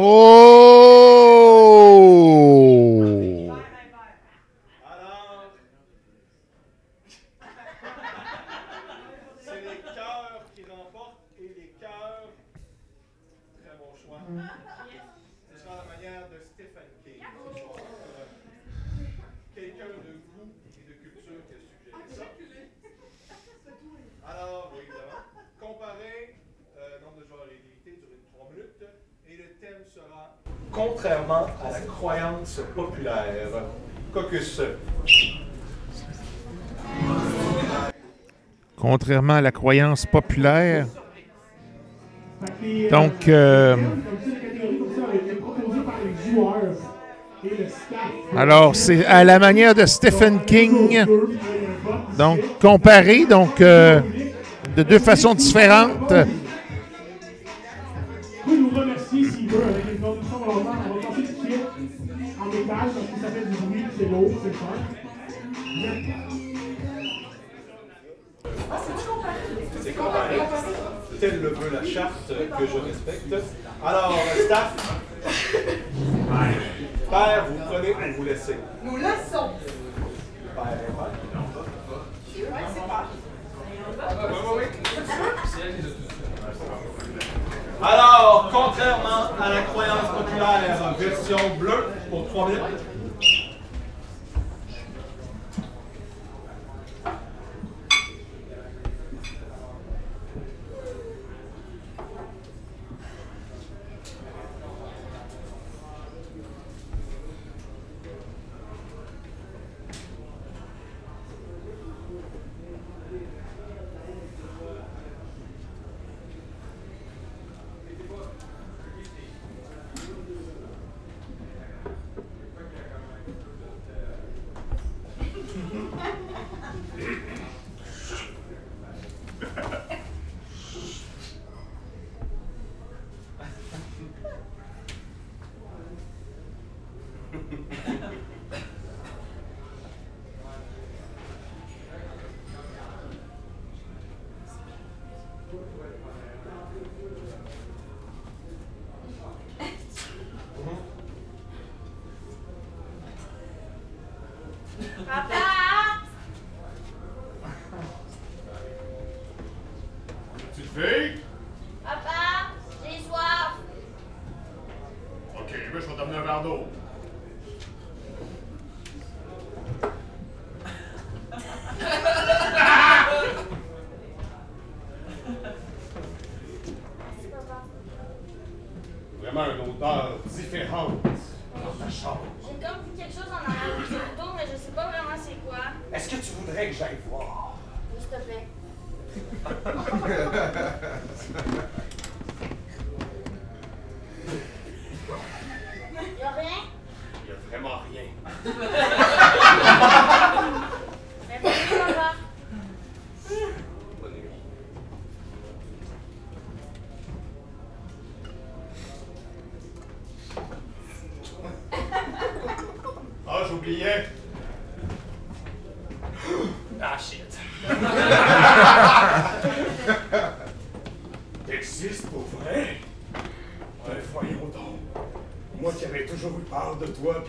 Oh! Croyance populaire. Caucus. Contrairement à la croyance populaire. Donc, euh, alors, c'est à la manière de Stephen King. Donc, comparé, donc, euh, de deux façons différentes. Remercier s'il veut avec une traduction volontaire. On va passer tout de suite en métal parce que ça fait du bruit, c'est lourd, c'est cher. C'est comparé. Tel le veut la charte que je respecte. Alors, staff. Père, vous prenez ou vous laissez? Nous laissons. Père et père. Ouais, c'est pas. Alors, contrairement à la croyance populaire, version bleue pour 3 minutes.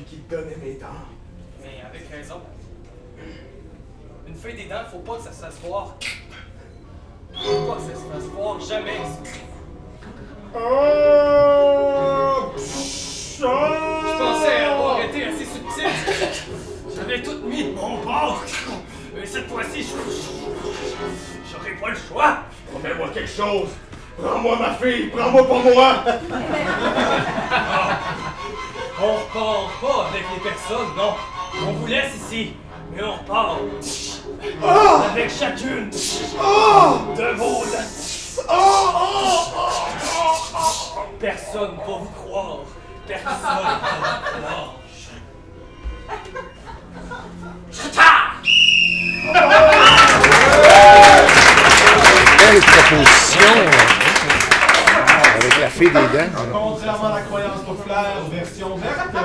Qui te donnais mes dents. Mais avec raison. Une feuille des dents, faut pas que ça se fasse voir. Faut pas que ça se fasse voir, jamais. Oh! Je pensais avoir été assez subtil. J'avais tout mis de mon bord. Mais cette fois-ci, je- j'aurais pas le choix. Promets-moi quelque chose. Prends-moi ma fille, prends-moi pour moi. Chacune de vos Personne va vous croire. Personne va vous croire. Belle proposition. Avec la fée des dents. Contrairement à la croyance populaire, version verte.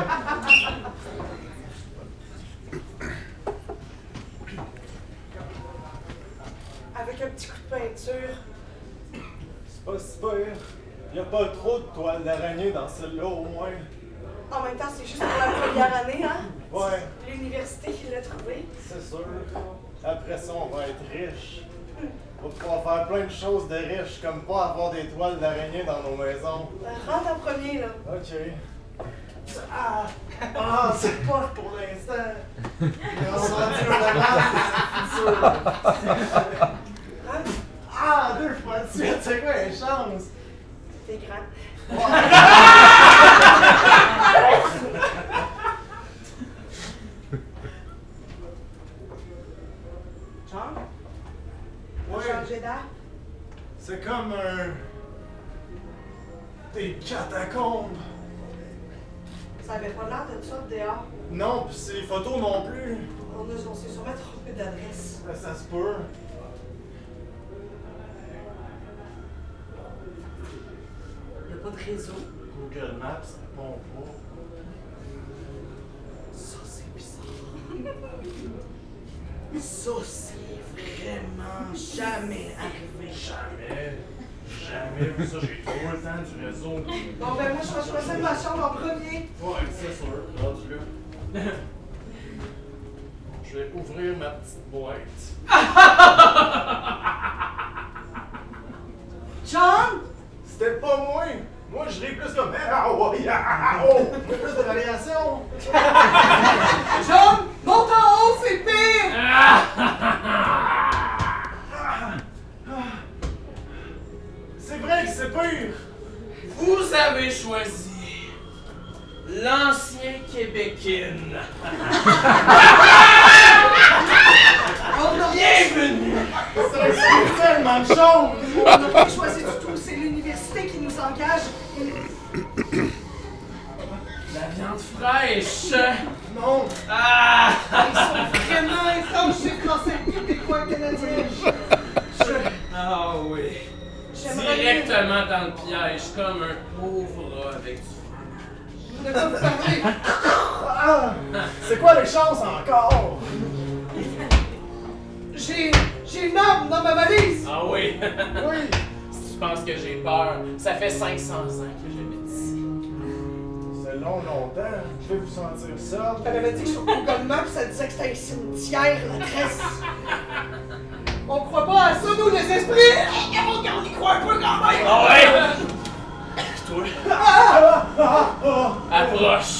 Avec un petit coup de peinture. C'est pas si pire. Y a pas trop de toiles d'araignée dans celle-là, au moins. En même temps, c'est juste pour la première année, hein? Ouais, L'université qui l'a trouvé. c'est sûr. Après ça, on va être riche. On va pouvoir faire plein de choses de riches, comme pas avoir des toiles d'araignée dans nos maisons. Ben, rentre en premier, là. Ok. Ah! sait pas pour l'instant. On va dire revoir, c'est Ah, deux fois de suite, c'est quoi les chances? T'es grand. John? Ouais. Changer d'air? C'est comme un. Des catacombes. Ça avait pas l'air de ça dehors. Non, pis ces photos non plus. On, a- on s'est sûrement trompé d'adresse. Ça se peut. Pas de réseau. Google Maps répond pas. Ça, c'est bizarre. Ça, c'est vraiment jamais arrivé. Jamais. Jamais vu ça. J'ai trop le temps du réseau. Bon, ben moi, je vais choisir ma chambre en premier. Ouais, c'est sûr. Rendu là. Je vais ouvrir ma petite boîte. John? C'était pas moi! Moi, je ris plus comme. Ah, ouais, ah, oh! Plus de variation! John, monte en haut, c'est pire! C'est vrai que c'est pire! Vous avez choisi l'ancien Québécois. Bienvenue! Ça explique tellement de choses! On n'a pas choisi du tout, c'est l'université qui nous engage. La viande fraîche! Non! Ah! Ils sont vraiment étrangers français québécois canadiens? Ah oui! J'aimerais Directement dans le piège, comme un pauvre rat avec du De quoi vous parlez? Ah! C'est quoi les chances encore? J'ai. J'ai une arme dans ma valise! Ah oui! Oui! si tu penses que j'ai peur, ça fait 500 ans que j'habite ici. Long, longtemps. Je vais vous sentir seul. Elle avait dit que sur Google Maps, ça disait que c'était un cimetière, la tresse. On croit pas à ça, nous, les esprits! On y croit un peu quand même! Ah ouais! Toi, Ah! Ah! Ah! approche!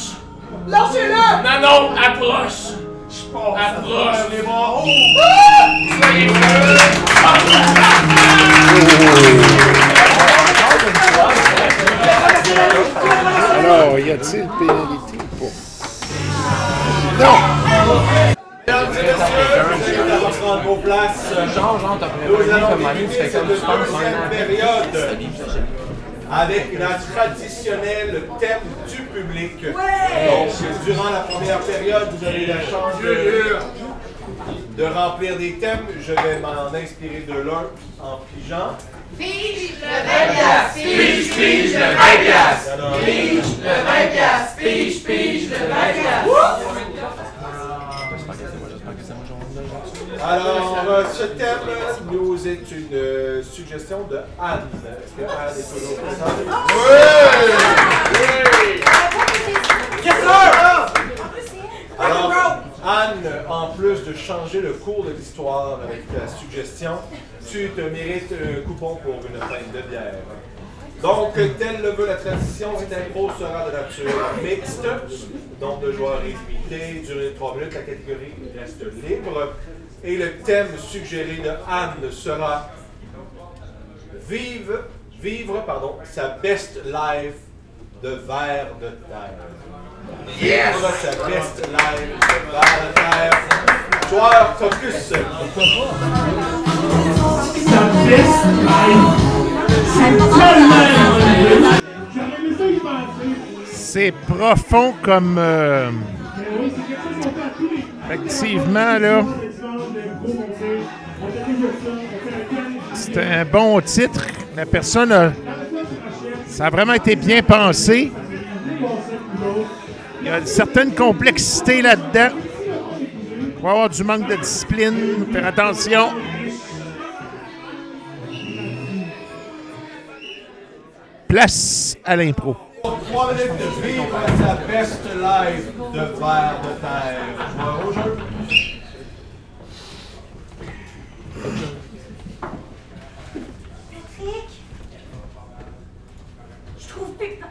Lâchez-le! Non, non, approche! Je passe à Approche! les barreaux! Soyez prêts! Alors, y a-t-il pénalité pour. Non! Genre, genre, t'as allons comme année, tu fais comme penses, avec la traditionnelle thème du public. Donc, durant la première période, vous avez la chance de, de remplir des thèmes. Je vais m'en inspirer de l'un en pigeant. Pige le 20 piastres. Pige, pige, le 20 piastres. Alors, Pige, le 20 piastres. Pige, pige, le 20 piastres. Alors, euh, ce thème nous est une euh, suggestion de Anne. Est-ce que Anne est toujours présente? Alors, Anne, en plus de changer le cours de l'histoire avec ta suggestion, tu te mérites un coupon pour une pinte de bière. Donc, tel le veut la tradition, cette impro sera de nature mixte, nombre de joueurs est limité, durée de 3 minutes, la catégorie reste libre. Et le thème suggéré de Anne sera Vive, vivre pardon, sa best life de verre de terre. Yes! Vivre sa best life de verre de terre. Joueur focus. C'est profond comme. euh, Effectivement, là. C'est un bon titre. La personne a. Ça a vraiment été bien pensé. Il y a une certaine complexité là-dedans. Il va y avoir du manque de discipline. Faire attention. Place à l'impro. 3 minutes de vivre sa best life de verre de terre. Joueur au jeu. Patrick? Je trouve Pépin.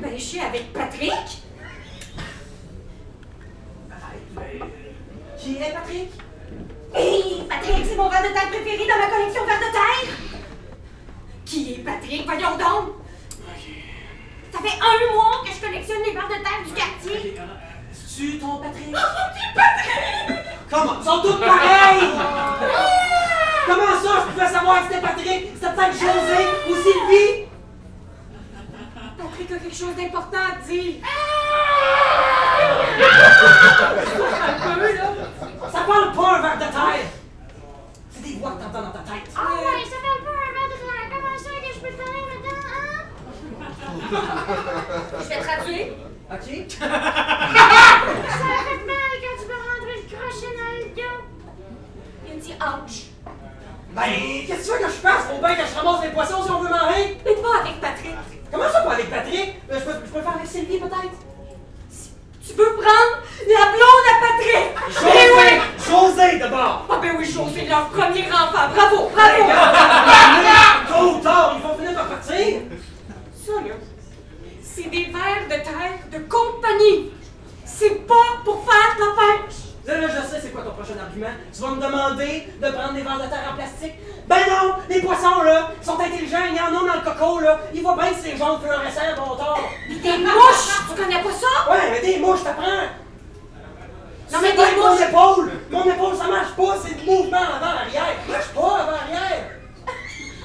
pêcher avec Patrick? Qui est Patrick? Patrick, c'est mon verre de terre préféré dans ma collection verre de terre! Qui est Patrick? Voyons donc! Ça fait un mois que je collectionne les verres de terre du quartier! C'est-tu ton Patrick? Oh, c'est Patrick! Comment? Ils sont tous pareils! Comment ça, je pouvais savoir que c'était Patrick? C'était peut-être José ou Sylvie? Patrick a quelque chose d'important à dire! un peu, là! Ça parle pas un verre de terre! C'est des voix que t'entends dans ta tête. Ah ouais, ça fait un peu un verre de terre! Comment ça que je peux parler maintenant, hein? Je vais traduire. Ok? Ça fait mal quand tu m'as rentré le crochet dans le dos. Il me dit ouch. Ben, qu'est-ce que tu veux que je fasse? Faut bien que je ramasse les poissons si on veut manger? Mais pas avec Patrick. Comment ça, pas avec Patrick? Euh, Je peux, je peux le faire avec Sylvie, peut-être? Tu peux prendre la blonde à Patrick. José! Eh oui. José, d'abord! Ah ben oui, José, leur premier enfant. Bravo, bravo. Tôt ou tard, ils vont finir par partir! Ça, là, c'est des vers de terre de compagnie. C'est pas pour faire de la pêche. Là, là, je sais c'est quoi ton prochain argument? Tu vas me demander de prendre des verres de terre en plastique? Ben non! Les poissons, là, ils sont intelligents, il y en a dans le coco, là. Ils voient bien que ces jaunes fluorescents vont tort. Des mouches, tu connais pas ça? Ouais, mais des mouches, t'apprends! Non, mais C'est des pas mon mouches- épaule! Mon épaule, ça marche pas, c'est le mouvement avant-arrière. Marche pas avant-arrière!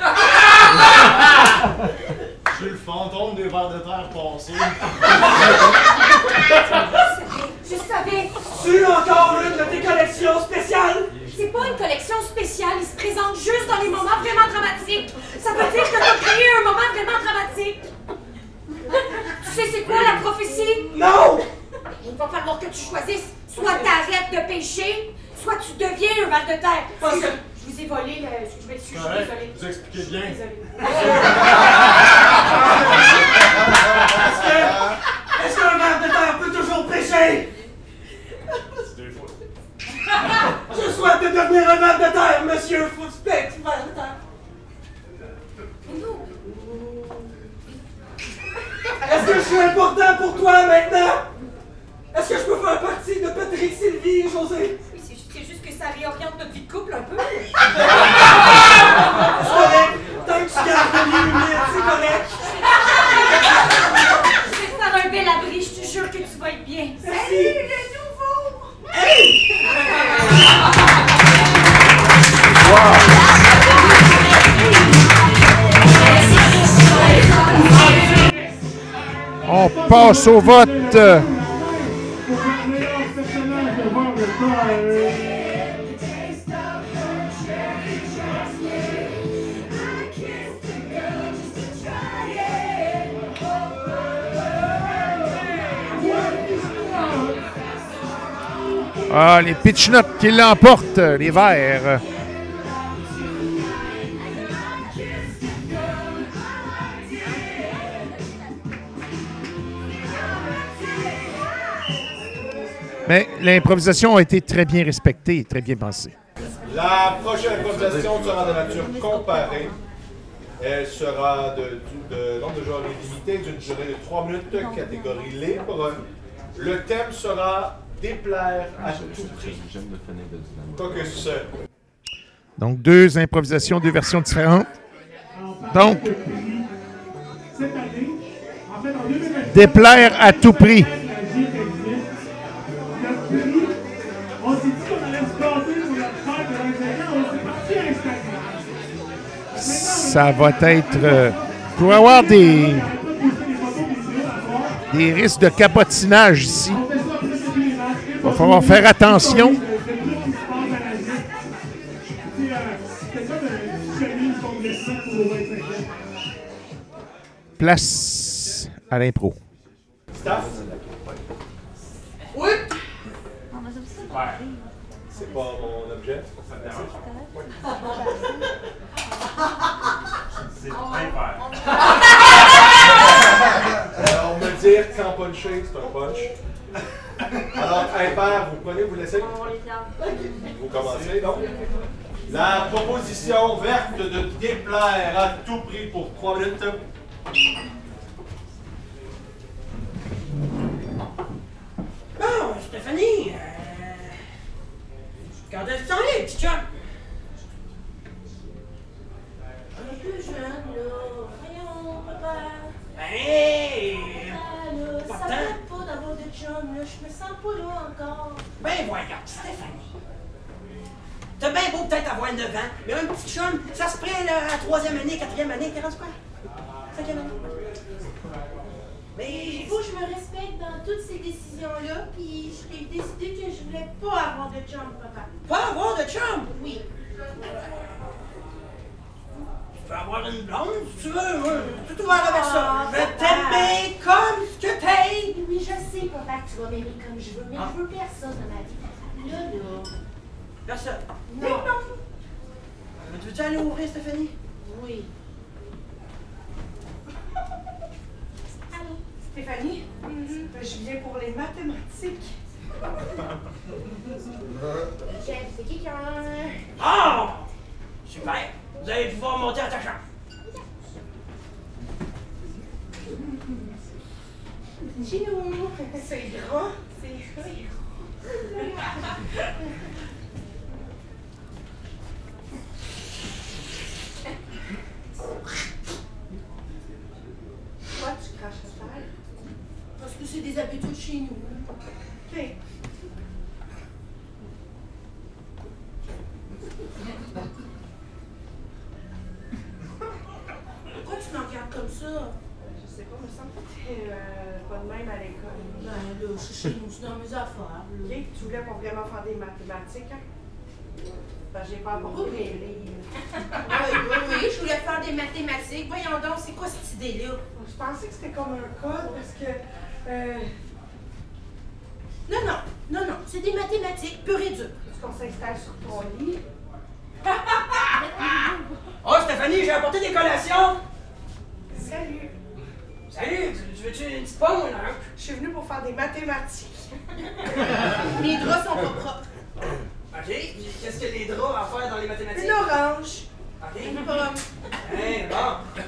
Je suis le fantôme des vers de terre passés. Je savais. Tu encore une de tes collections spéciales! C'est pas une collection spéciale, il se présente juste dans les moments vraiment dramatiques. Ça veut dire que t'as créé un moment vraiment dramatique. Tu sais c'est quoi la prophétie? Non! Il va falloir que tu choisisses. Soit t'arrêtes de pêcher, soit tu deviens un ver de terre. Parce que- Je vous ai volé le... Je vais je suis Correct, désolée. vous expliquez bien. Que. Est-ce qu'un ver de terre peut toujours fois. Je souhaite de devenir un ver de terre, monsieur Footspect, ver de terre. Est-ce que je suis important pour toi maintenant? Est-ce que je peux faire partie de Patrick, Sylvie et José? Oui, c'est c'est juste que ça réoriente notre vie de couple un peu. C'est correct. Tant que tu gardes le lieu humide, c'est correct. Un bel abri, je te jure que tu vas être bien. Merci. Salut, le nouveau! On passe au vote. Ah, les pitchnuts qui l'emportent, les verts. Mais l'improvisation a été très bien respectée et très bien pensée. La prochaine improvisation sera de nature comparée. Elle sera de, nombre de joueurs limité d'une durée de 3 minutes, catégorie libre. Le thème sera déplaire à tout prix. Pas que ce. Donc, deux improvisations, deux versions différentes. Donc, Cette année, en fait, en 2024, déplaire à tout prix. la GIE existe. Le prix, on s'est dit qu'on allait se gâter pour notre fête de 25 ans, on s'est parti à Instagram. Ça va être. euh, pour avoir des, des risques de capotinage ici. Il va falloir faire attention. Place à l'impro. Staff, Oui? c'est pas mon objet. C'est très vert. Alors, on me dire quand puncher, c'est un punch. Alors, impair, vous prenez, vous laissez? Vous commencez donc. La proposition verte de déplaire à tout prix pour trois minutes. Bon, Stéphanie, euh... quand est-ce que es, petit chat? Jeune, là. Voyons, papa. Ben! Ça tant. me pas d'avoir de chum, là. Je me sens pas là encore. Ben voyons, Stéphanie. T'as bien beau peut-être avoir 9 ans, mais un petit chum, ça se prend là, à la troisième année, quatrième année, t'es rendu quoi? Cinquième année? Mais Il faut que je me respecte dans toutes ces décisions-là, puis j'ai décidé que je voulais pas avoir de chum, papa. pas avoir de chum! Oui. Euh, tu peux avoir une blonde si tu veux, je tout ouvert avec ça. Ah, Je vais t'aimer comme ce que t'es! Oui, je sais, papa, que tu vas m'aimer comme je veux, mais Ah. je veux personne dans ma vie. Là, là. Personne. Non. Mais tu veux-tu aller ouvrir, Stéphanie? Oui. Allô? Stéphanie? Mm-hmm. Ben, Je viens pour les mathématiques. Chef, c'est qui qui a un... Oh! Super! Vous allez pouvoir monter à ta chambre. Nous. C'est grand. C'est oui. Pourquoi tu craches à terre? Parce que c'est des habitudes chez nous. Vraiment faire des mathématiques, hein? Ben, j'ai pas apporté les livres. Oui, oui, oui, je voulais faire des mathématiques. Voyons donc, c'est quoi cette idée-là? Je pensais que c'était comme un code parce que. Euh, Non, non, non, non, c'est des mathématiques pures et dures. est-ce qu'on s'installe sur ton lit? Oh, Stéphanie, j'ai apporté des collations! Salut! Salut, tu, tu veux-tu une petite pomme ou? Je suis venue pour faire des mathématiques. Mes draps sont pas propres. Ok, qu'est-ce que les draps à faire dans les mathématiques? Une orange. Ok. Une pomme. Hein, bon.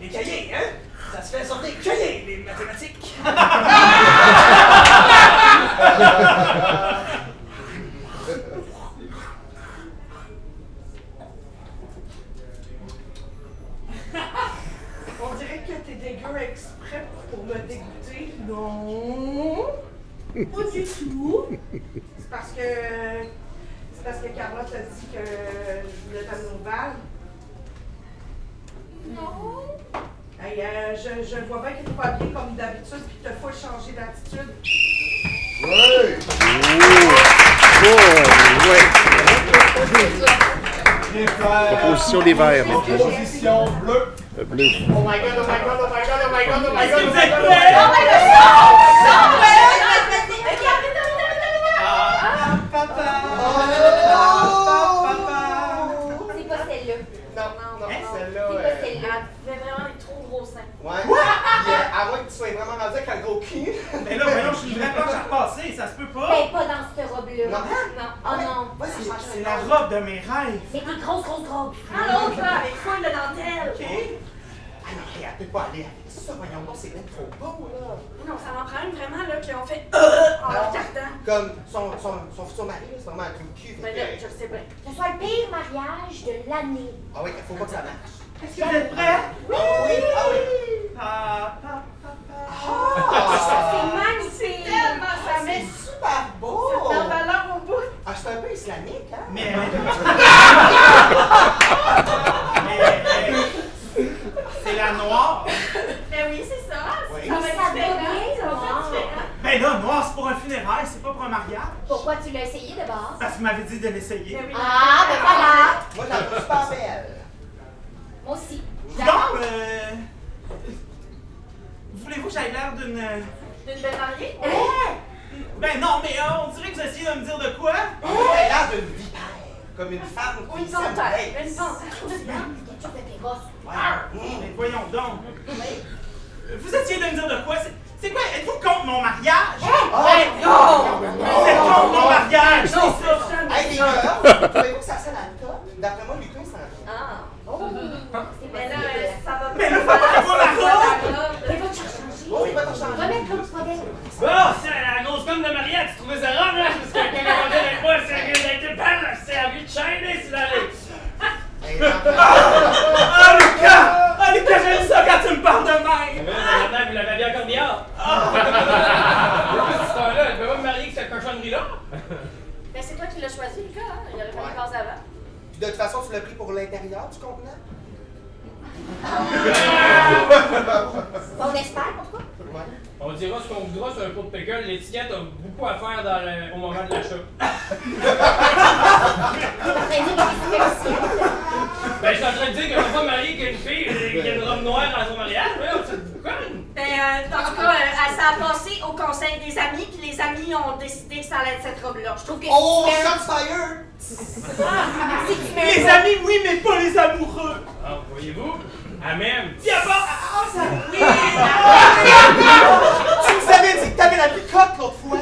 Les cahiers, hein? Ça se fait sortir cahiers, les mathématiques. On dirait que t'es dégueu exprès pour me dégoûter. Non. Pas du tout. C'est parce que. C'est parce que Carlotte a dit que je voulais t'amener au bal. Non. Hey, euh, je, je vois bien que t'es pas bien comme d'habitude puis qu'il te faut changer d'attitude. Ouais! Faire. Position des verts, maintenant. Position bleue. Le bleu. Oh my god, oh my god, oh my god, oh my god, oh my god, oh my oh my arrête, arrête, arrête. C'est pas celle-là. Non, non, non, celle-là. C'est euh, pas celle-là. Elle fait vraiment des trop gros seins. Ouais. Puis, euh, à moins que tu sois vraiment rendu avec un gros cul. Mais là, voyons, je suis une à repasser, ça se peut pas. Ben, pas dans cette robe-là. Non. Non. Oh non. C'est la robe de mes rêves. C'est des grosses, grosses robes. Prends l'autre, là, avec full de dentelle. OK? Ah non, elle peut pas aller avec ça. Voyons donc, c'est bien trop beau, là. Non, ça m'en prend une vraiment, là, qu'on fait euh, en la regardant. Comme son, son, son futur mari, là, c'est vraiment un trou de cul. fait Ben que- là, je le sais bien. Ce soit le pire mariage de l'année. Ah oui, il faut pas que ça marche. Est-ce que vous êtes prêts? Oui! Ah oui! Ah oui! Papa. Ça, Ah! c'est magnifique. Tellement Ça ça met super beau! met en valeur au bout. Ah, c'est un peu islamique, hein? Mais. Mais. C'est la noire. Ben oui, c'est ça. Oui. Ça va être différent. Ben là, noir, c'est pour un funérail, c'est pas pour un mariage. Pourquoi tu l'as essayé de base? Parce que vous m'avez dit de l'essayer. Ben oui, Ah, ben voilà. Moi, j'en trouve super belle. Moi aussi. Donc, euh. Voulez-vous que j'aille l'air d'une. euh, D'une belle mariée? Ben non, mais euh, on dirait que vous essayez de me dire de quoi? Elle a l'air d'une vipère. Comme une femme Ou qui une panthère. Une panthère. Mais voyons donc. Vous essayez de me dire de quoi? C'est- quoi? Êtes-vous contre mon mariage? Hey, non! Vous êtes contre mon mariage, c'est ça! Hey, les gars, trouvez-vous que ça sonne à top? D'après moi, Lucas, il s'en va. Ah. Oh. Mais là, ça va Mais là, faut pas avoir la robe! Mais va te changer. Oh, il va t'en changer. Remettre l'autre modèle. Bon, c'est la grosse conne de Mariette, tu trouvais ça robe, là? Parce que quand elle est rendue avec moi, c'est qu'elle a été belle, c'est à lui de chaîner, c'est. Ah, Lucas! Ah, Lucas, j'aime ça quand tu me parles de même! Maintenant, vous l'avez bien encore bien. Depuis ce temps-là, elle peut pas me marier avec cette cochonnerie-là. L'intérieur du contenant? On espère, en tout cas. On dira ce qu'on voudra sur un pot de pickle, l'étiquette a beaucoup à faire dans le- au moment de l'achat. Ben, je suis en train de dire que je pas marié qu'une fille qui a une robe noire dans son mariage, ouais, c'est du conne. Ben, euh, en tout cas, euh, elle s'est passée au conseil des amis, puis les amis ont décidé que ça allait être cette robe-là. Je trouve que Oh, si tu mets Les amis, oui, mais pas les amoureux. Ah, voyez-vous? Amen. Tiens, bon, ah, ça... Oui! tu nous avais dit que t'avais la picote l'autre fois.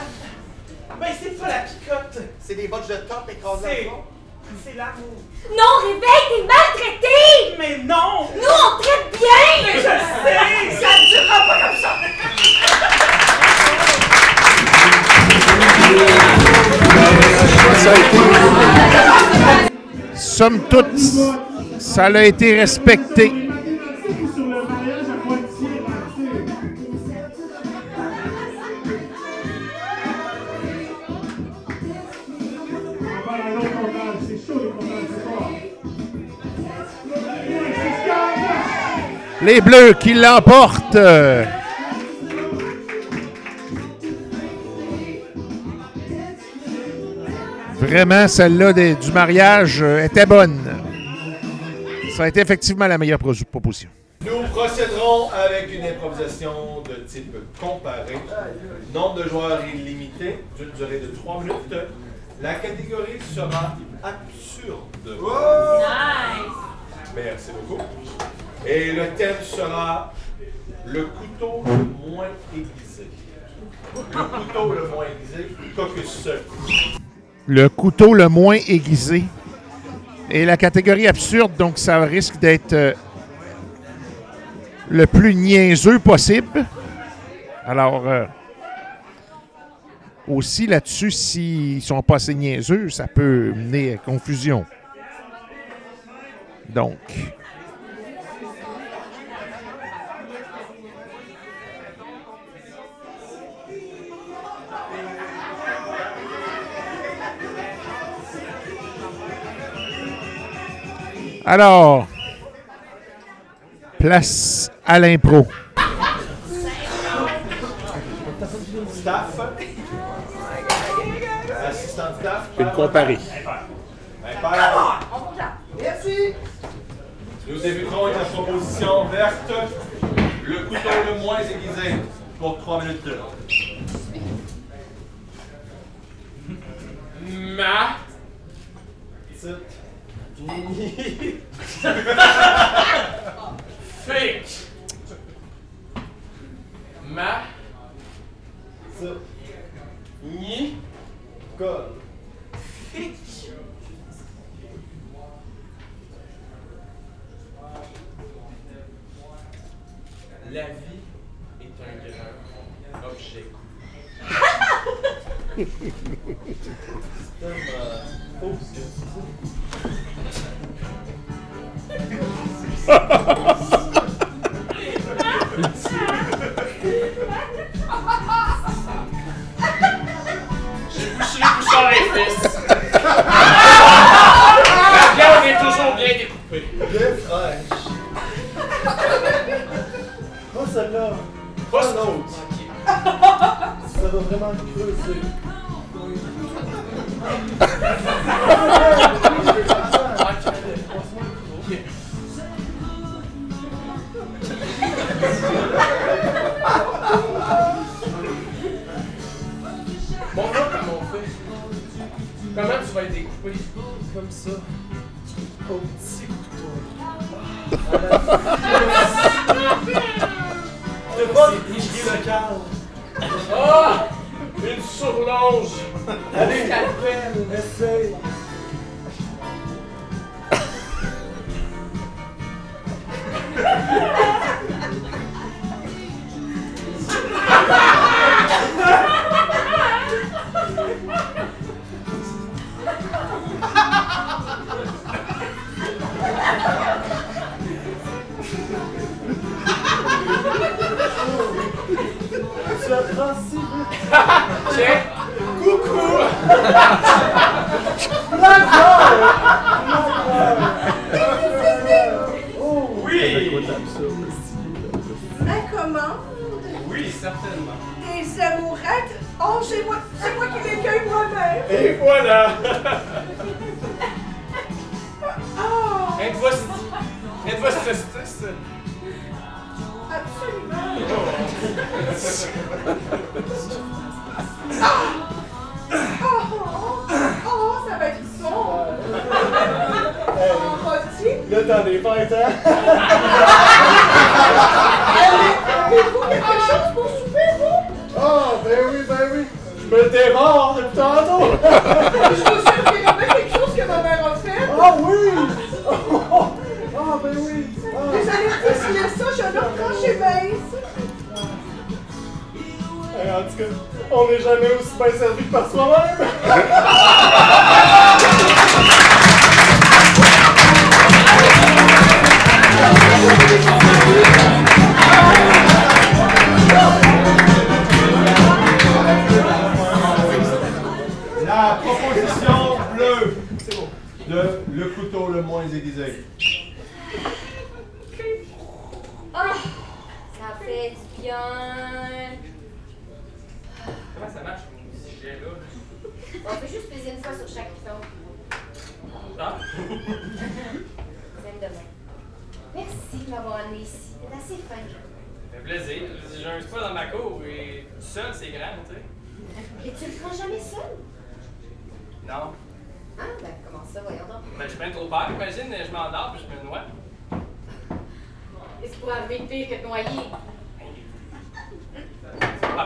Ben, c'est pas la picote. C'est des bottes de top écrasées C'est... l'amour. Non, réveille, t'es maltraité! Mais non! Nous, on traite bien! Mais je sais! Ça ne durera pas comme ça! Somme toute, ça a été respecté. Les Bleus qui l'emportent. Vraiment, celle-là du mariage euh, était bonne. Ça a été effectivement la meilleure pro- proposition. Nous procéderons avec une improvisation de type comparé. Nombre de joueurs illimité, d'une durée de 3 minutes. La catégorie sera absurde. Nice! Merci beaucoup. Et le thème sera le couteau le moins aiguisé. Le couteau le moins aiguisé, Caucus. Le couteau le moins aiguisé. Et la catégorie absurde, donc ça risque d'être euh, le plus niaiseux possible. Alors, euh, aussi là-dessus, s'ils sont pas assez niaiseux, ça peut mener à confusion. Donc, alors, place à l'impro. Staff. Assistant de staff. Une comparée. Merci! Nous débuterons avec la proposition verte. Le couteau le moins aiguisé pour 3 minutes. Ma. Fake.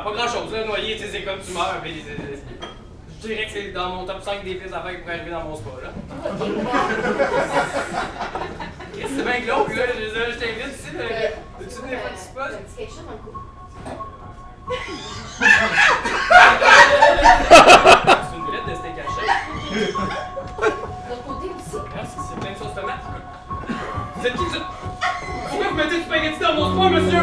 pas grand chose, là, noyer, tu sais, c'est comme tu meurs, euh, je dirais que c'est dans mon top 5 des pires affaires qui pourraient arriver dans mon spa, là. C'est bien glauque, là, je, t'invite ici, de tu te venir faire du spa? Euh, J'ai quelque chose dans c'est une boulette de steak haché. L'autre côté aussi. Ah, c'est plein de sauce tomate. Vous êtes qui, ça? Pourquoi vous mettez du spaghetti dans mon spa, monsieur?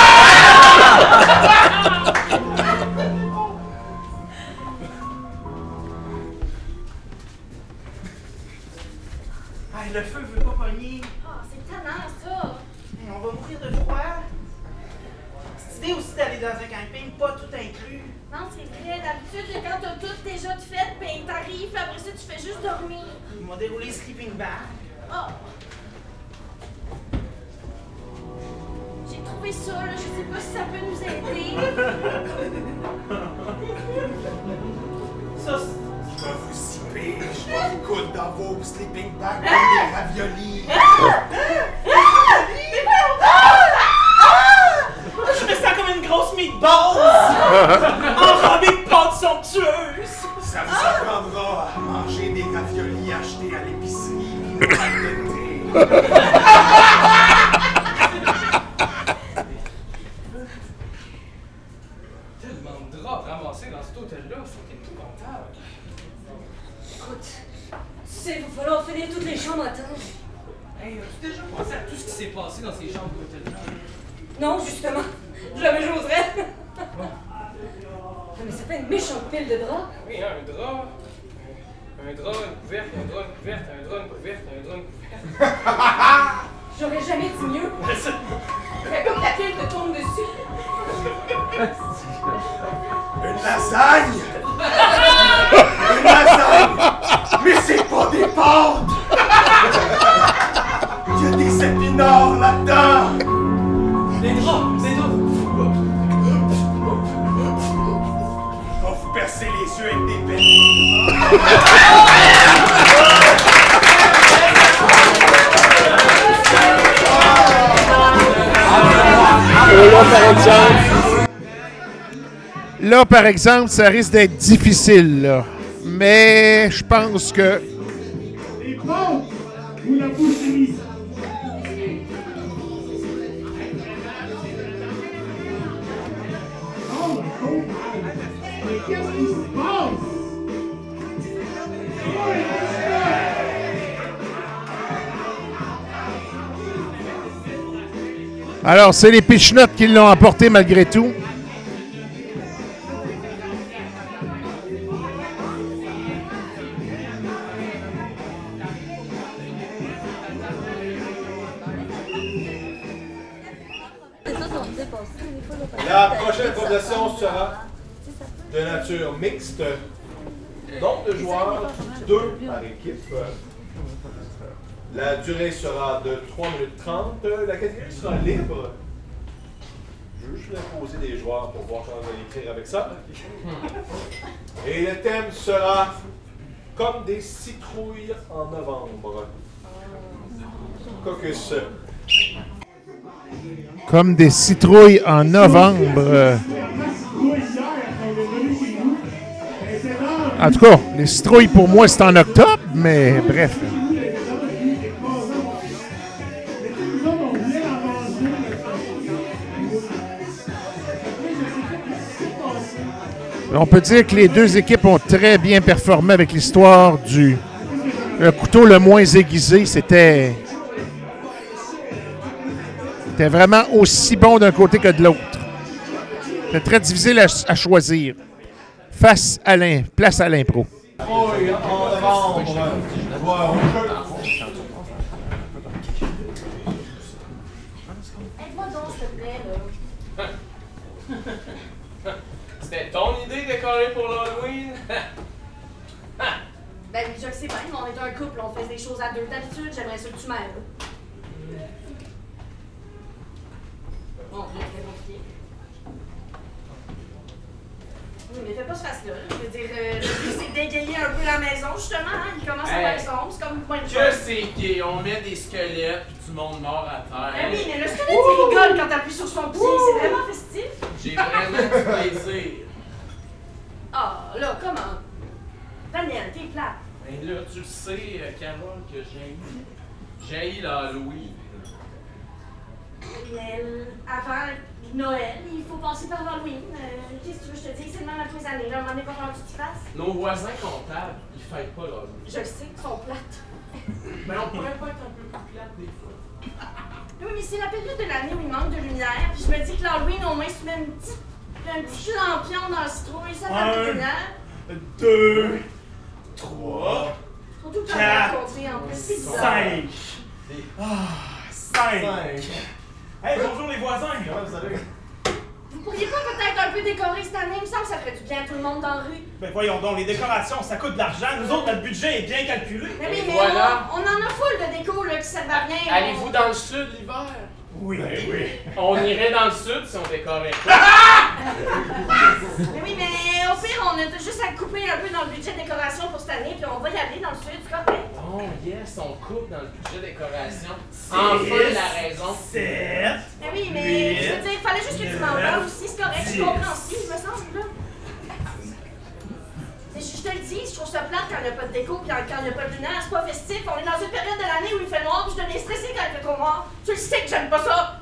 exemple, ça risque d'être difficile. Là. Mais je pense que. Alors, c'est les Pichenottes qui l'ont apporté malgré tout. Durée sera de 3 minutes 30. La catégorie sera libre. Je veux juste imposer des joueurs pour voir comment vous allez écrire avec ça. Et le thème sera comme des citrouilles en novembre. Caucus. Comme des citrouilles en novembre. En tout cas, les citrouilles pour moi c'est en octobre, mais bref. On peut dire que les deux équipes ont très bien performé avec l'histoire du couteau le moins aiguisé. C'était vraiment aussi bon d'un côté que de l'autre. C'était très difficile à, choisir. Face à l'im- place à l'impro. Citrouilles en novembre. Joueurs au jeu. Aide-moi donc, s'il te plaît, là. C'était ton pour l'Halloween? Ben je le sais bien, mais on est un couple, on fait des choses à deux. D'habitude, j'aimerais ça que tu m'aides. Bon, c'est compliqué. Oui, mais fais pas ce face-là. là. Je veux dire, euh, le but, c'est d'égayer un peu la maison, justement. Hein? Il commence à Hey. faire sombre, c'est comme moins de Que c'est gay, on met des squelettes puis du monde mort à terre. Ben oui, mais le squelette, il rigole quand t'appuies sur son pied. C'est vraiment festif. J'ai vraiment du plaisir. Ah, là, comment? Daniel, t'es plate. Mais là, tu le sais, euh, Carole, que j'ai j'ai l'Halloween. Mais avant Noël, il faut passer par l'Halloween. Euh, Qu'est-ce que tu veux que je te dise? C'est le même à tous les années. Là, il va falloir que tu fasses. Nos voisins comptables, ils fêtent pas l'Halloween. Je le sais, ils sont plates. Mais on pourrait pas être un peu plus plate des fois. Oui, mais c'est la période de l'année où il manque de lumière. Puis je me dis que l'Halloween, au moins, si tu mets une petite, un petit lampion dans le citrouille, ça fait un. Deux, trois, Surtout quand quatre, en plus. cinq. Ah, cinq. Hey, bonjour les voisins. Comment vous allez? Vous pourriez pas peut-être un peu décorer cette année? Il me semble que ça ferait du bien à tout le monde dans la rue. Ben voyons donc, les décorations, ça coûte de l'argent. Nous autres, notre budget est bien calculé. Mais oui, mais voilà. on, on en a full de déco là, qui servent à rien. Allez-vous dans le sud l'hiver? Oui, oui. On irait dans le sud si on décorait pas. Mais oui, mais au pire, on a juste à couper un peu dans le budget décoration pour cette année, puis on va y aller dans le sud, c'est correct? Oh yes, on coupe dans le budget décoration. Enfin la raison. Sept. Mais oui, mais Huit, je veux dire, il fallait juste que tu m'en parles aussi, c'est correct, comprends aussi, il me semble, là. Mais je, je te le dis, je trouve ça plate quand il n'y a pas de déco, puis quand il n'y a pas de lumière, c'est pas festif. On est dans une période de l'année où il fait noir, puis je deviens stressée quand il fait trop noir. Tu le sais que j'aime pas ça!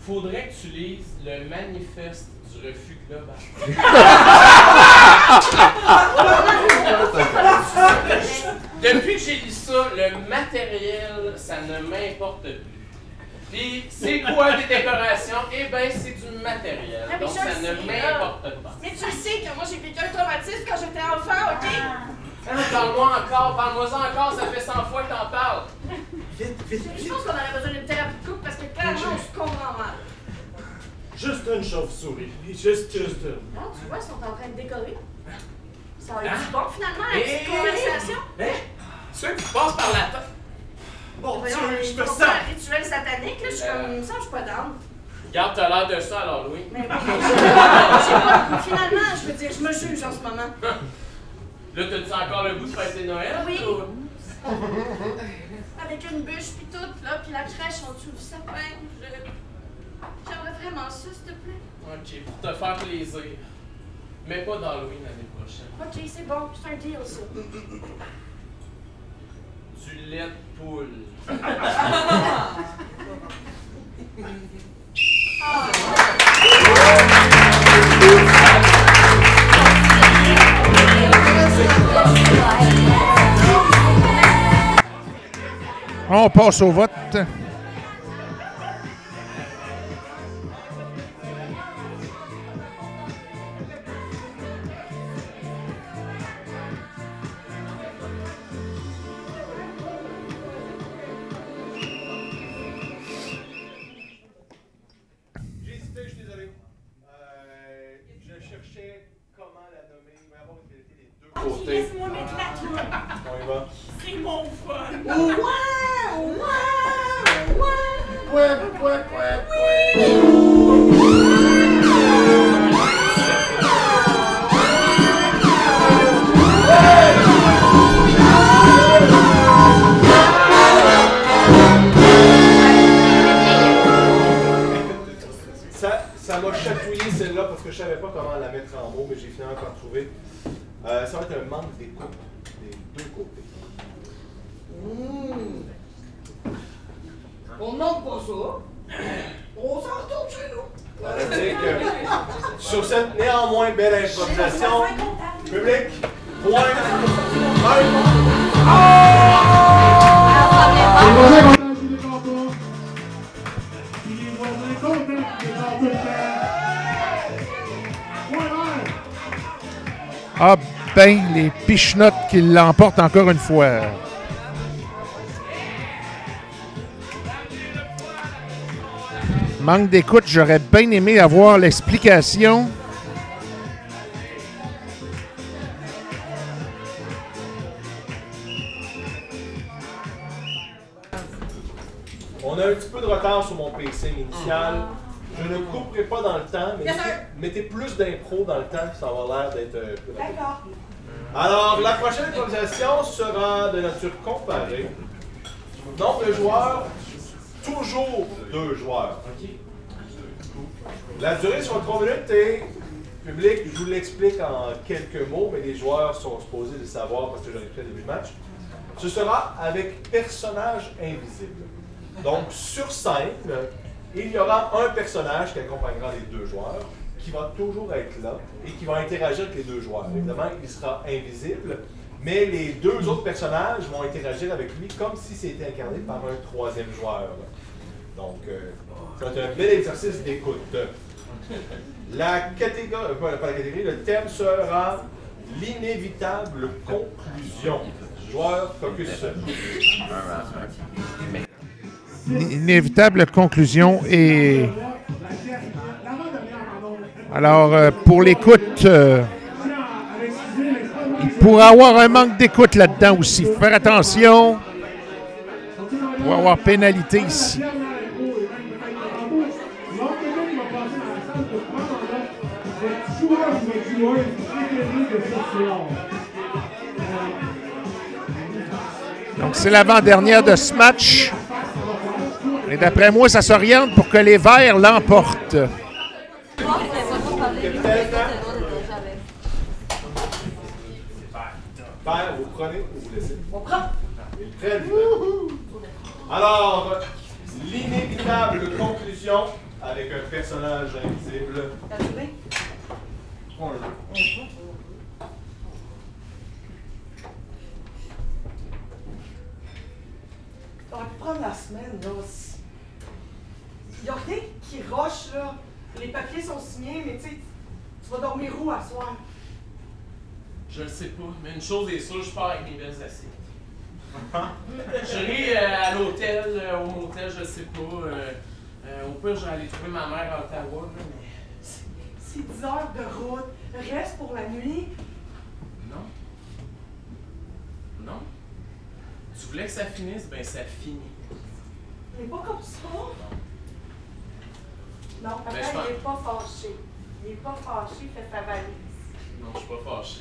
Faudrait que tu lises le manifeste du refus global. Depuis que j'ai lu ça, le matériel, ça ne m'importe plus. Puis, c'est quoi des décorations? Eh bien, c'est du matériel. Ah, mais Donc, je ça le ne sais, m'importe pas. Mais tu le sais que moi j'ai vécu un traumatisme quand j'étais enfant, ok? Ah, Parle-moi encore, parle-moi encore, ça fait 100 fois que t'en parles. Je je pense qu'on aurait besoin d'une thérapie de couple parce que clairement on se comprend mal. Juste une chauve-souris. Juste, juste une. Là, tu vois, ils sont en train de décorer. Ça être Hein? du bon finalement, la Eh, petite eh, conversation. Hein? Ceux qui passent par la tête. Bon Voyons, Dieu, je me sens. un rituel satanique, là, je suis Euh. comme ça, je suis pas down. Regarde, t'as l'air de ça alors, Louis. Mais bon, j'ai pas- finalement, je veux dire, je me juge en ce moment. Là, t'as-tu encore le goût de fêter Noël? Oui. ou- Avec une bûche pis tout, là, pis la crèche en dessous du sapin. je- J'aimerais vraiment ça, s'il te plaît. Ok, pour te faire plaisir. Mais pas d'Halloween l'année prochaine. Ok, c'est bon, c'est un deal, ça. Du lait On passe au vote. Qui l'emportent encore une fois. Manque d'écoute, j'aurais bien aimé avoir l'explication. On a un petit peu de retard sur mon PC initial. Je ne couperai pas dans le temps, mais mettez, plus d'impro dans le temps, puis ça va l'air d'être euh. D'accord. Alors, la prochaine improvisation sera de nature comparée. Nombre de joueurs, toujours deux joueurs. La durée sur 3 minutes et public, je vous l'explique en quelques mots, mais les joueurs sont supposés le savoir parce que j'en ai pris au début du match. Ce sera avec personnage invisible. Donc, sur scène, il y aura un personnage qui accompagnera les deux joueurs, qui va toujours être là et qui va interagir avec les deux joueurs. Évidemment, il sera invisible, mais les deux autres personnages vont interagir avec lui comme si c'était incarné par un troisième joueur. Donc, euh, ça va être un bel exercice d'écoute. La catégorie, euh, pas la catégorie, le thème sera l'inévitable conclusion. Joueur, focus. Inévitable conclusion et. Alors, euh, pour l'écoute, euh, il pourrait avoir un manque d'écoute là-dedans aussi. Faut faire attention. Il pourrait avoir pénalité ici. Donc, c'est l'avant-dernière de ce match. Et d'après moi, ça s'oriente pour que les Verts l'emportent. Père, vous prenez ou vous laissez? On prend. Il prenne. Alors, l'inévitable conclusion avec un personnage invisible. On pu prendre la semaine, là. Il n'y a rien qui roche, là. Les papiers sont signés, mais tu sais, tu vas dormir où à soir? Je le sais pas, mais une chose est sûre, je pars avec mes belles assiettes. J'irai euh, à l'hôtel, euh, au motel, je sais pas. euh, euh, au pire, j'allais trouver ma mère à Ottawa, là, mais C'est 10 heures de route. Reste pour la nuit. non. Non. Tu voulais que ça finisse, ben ça finit. Mais pas comme ça. Non, papa, Mais je pense- il est pas fâché. Il est pas fâché, fait sa valise. Non, je suis pas fâché.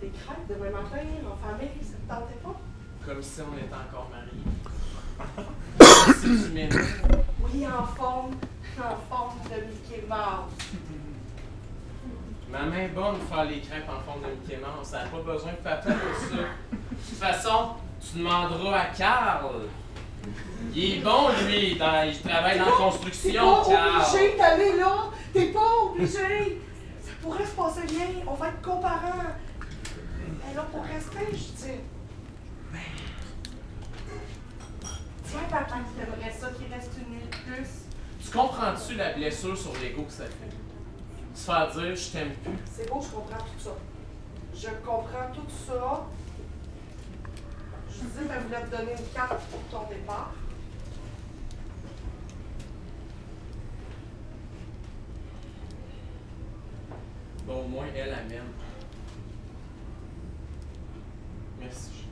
Des crêpes demain matin, en famille, ça te tentait pas? Comme si on était encore mariés. si tu m'aimes. Oui, en forme, en forme de Mickey Mouse. Ma main est bonne pour faire les crêpes en forme de Mickey Mouse. Ça n'a pas besoin de papa pour ça. De toute façon, tu demanderas à Carl. Il est bon, lui. dans- il travaille dans la T'es construction, pas Carl. obligé d'aller là. T'es pas obligé. Ça pourrait se passer bien. On va être comparants. Elle est là pour rester, je dis. Tiens, papa, tu aimerais ça qu'il reste une nuit de plus. Tu comprends-tu la blessure sur l'ego que ça fait? Se faire dire je t'aime plus. C'est beau, je comprends tout ça. Je comprends tout ça. Judith, elle voulait te donner une carte pour ton départ. Bon, au moins, elle, m'aime. Merci.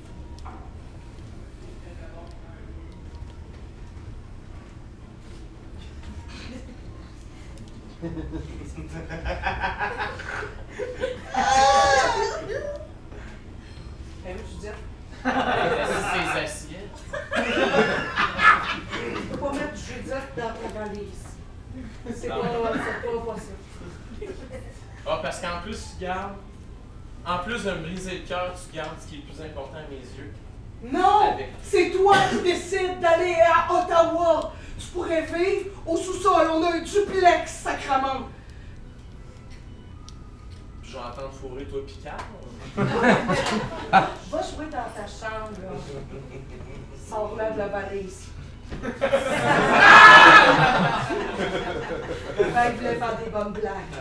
Ses assiettes. Tu peux pas mettre Judith dans ta valise. C'est pas, pas possible. Ah, parce qu'en plus, tu gardes. En plus de me briser le cœur, tu gardes ce qui est le plus important à mes yeux. Non! C'est toi qui décides d'aller à Ottawa! Tu pourrais vivre au sous-sol, on a un duplex, sacrament! Puis je vais entendre fourrer toi Picard. Va jouer dans ta chambre, là. De la valise. Ben, il voulait faire des bonnes blagues.